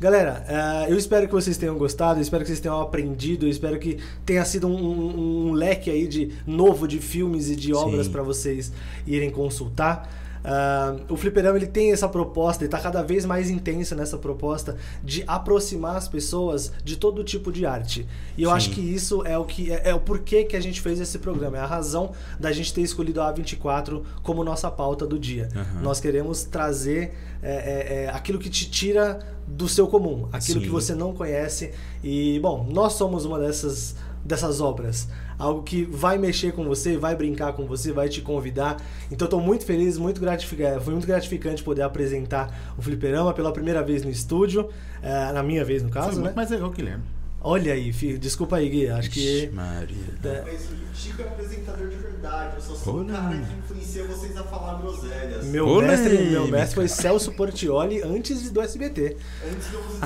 Galera, eh, eu espero que vocês tenham gostado, eu espero que vocês tenham aprendido, eu espero que tenha sido um, um- um leque aí de novo de filmes e de obras para vocês irem consultar. Ah, o Fliperama ele tem essa proposta, ele está cada vez mais intenso nessa proposta de aproximar as pessoas de todo tipo de arte. E eu Sim. acho que isso é o que é, é o porquê que a gente fez esse programa, é a razão da gente ter escolhido a A24 como nossa pauta do dia. Aham. Nós queremos trazer é, é, é, aquilo que te tira do seu comum, aquilo Sim. que você não conhece. E, bom, nós somos uma dessas, dessas obras. Algo que vai mexer com você, vai brincar com você, vai te convidar. Então, estou muito feliz, muito gratificante. Foi muito gratificante poder apresentar o Fliperama pela primeira vez no estúdio, é, na minha vez, no Foi caso, muito né? mais legal que o Guilherme. Olha aí, filho, desculpa aí, Gui. Acho Ixi, que. Maria. É, Mas o Chico é um apresentador de verdade. Eu só sou um cara que influencia vocês a falar groselhas. Meu Polêmica. mestre, meu mestre foi Celso Portioli antes do SBT. Antes de eu você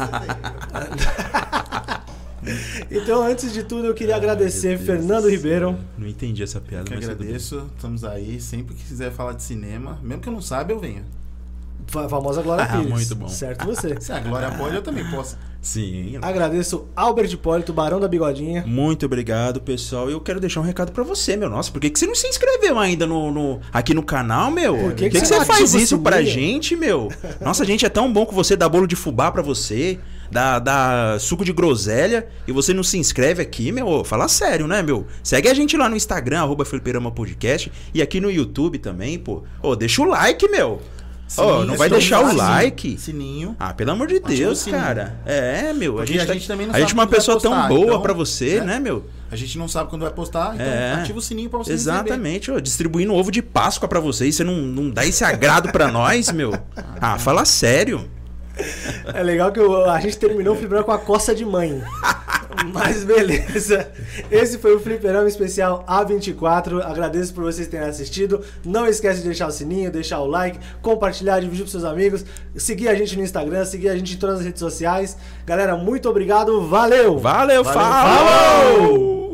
Então, antes de tudo, eu queria Ai, agradecer Fernando do Ribeiro. Não entendi essa piada, Eu que mas agradeço. Estamos aí. Sempre que quiser falar de cinema, mesmo que eu não saiba, eu venho. Fa- Famosa Glória Ah, Pires. muito bom. Certo você. (laughs) Se a Glória pode, eu também posso. Sim. Agradeço Albert Hipólito, Barão da Bigodinha. Muito obrigado, pessoal. E eu quero deixar um recado pra você, meu. Nossa, por que, que você não se inscreveu ainda no, no- aqui no canal, meu? Por que que, que você você não faz isso pra gente, meu? Nossa, a gente é tão bom com você, dá bolo de fubá pra você, dá, dá suco de groselha, e você não se inscreve aqui, meu? Fala sério, né, meu? Segue a gente lá no Instagram, arroba Fliperama Podcast, e aqui no YouTube também, pô. Ô, deixa o like, meu. Sininho, não vai deixar o like? Sininho. Ah, pelo amor de Deus, cara. É, meu. A gente, a tá- gente também não a gente é uma pessoa tão postar, boa então, pra você, né? né, meu? A gente não sabe quando vai postar, então É. ativa o sininho pra você. Exatamente, ó, distribuindo ovo de Páscoa pra vocês, você não, não dá esse agrado pra nós, meu? (laughs) Ah, fala sério. É legal que a gente terminou o fliperama com a coça de mãe. Mas beleza. Esse foi o Fliperama Especial A24. Agradeço por vocês terem assistido. Não esquece de deixar o sininho, deixar o like, compartilhar, dividir pros seus amigos. Seguir a gente no Instagram, seguir a gente em todas as redes sociais. Galera, muito obrigado. Valeu! Valeu, Valeu, falou!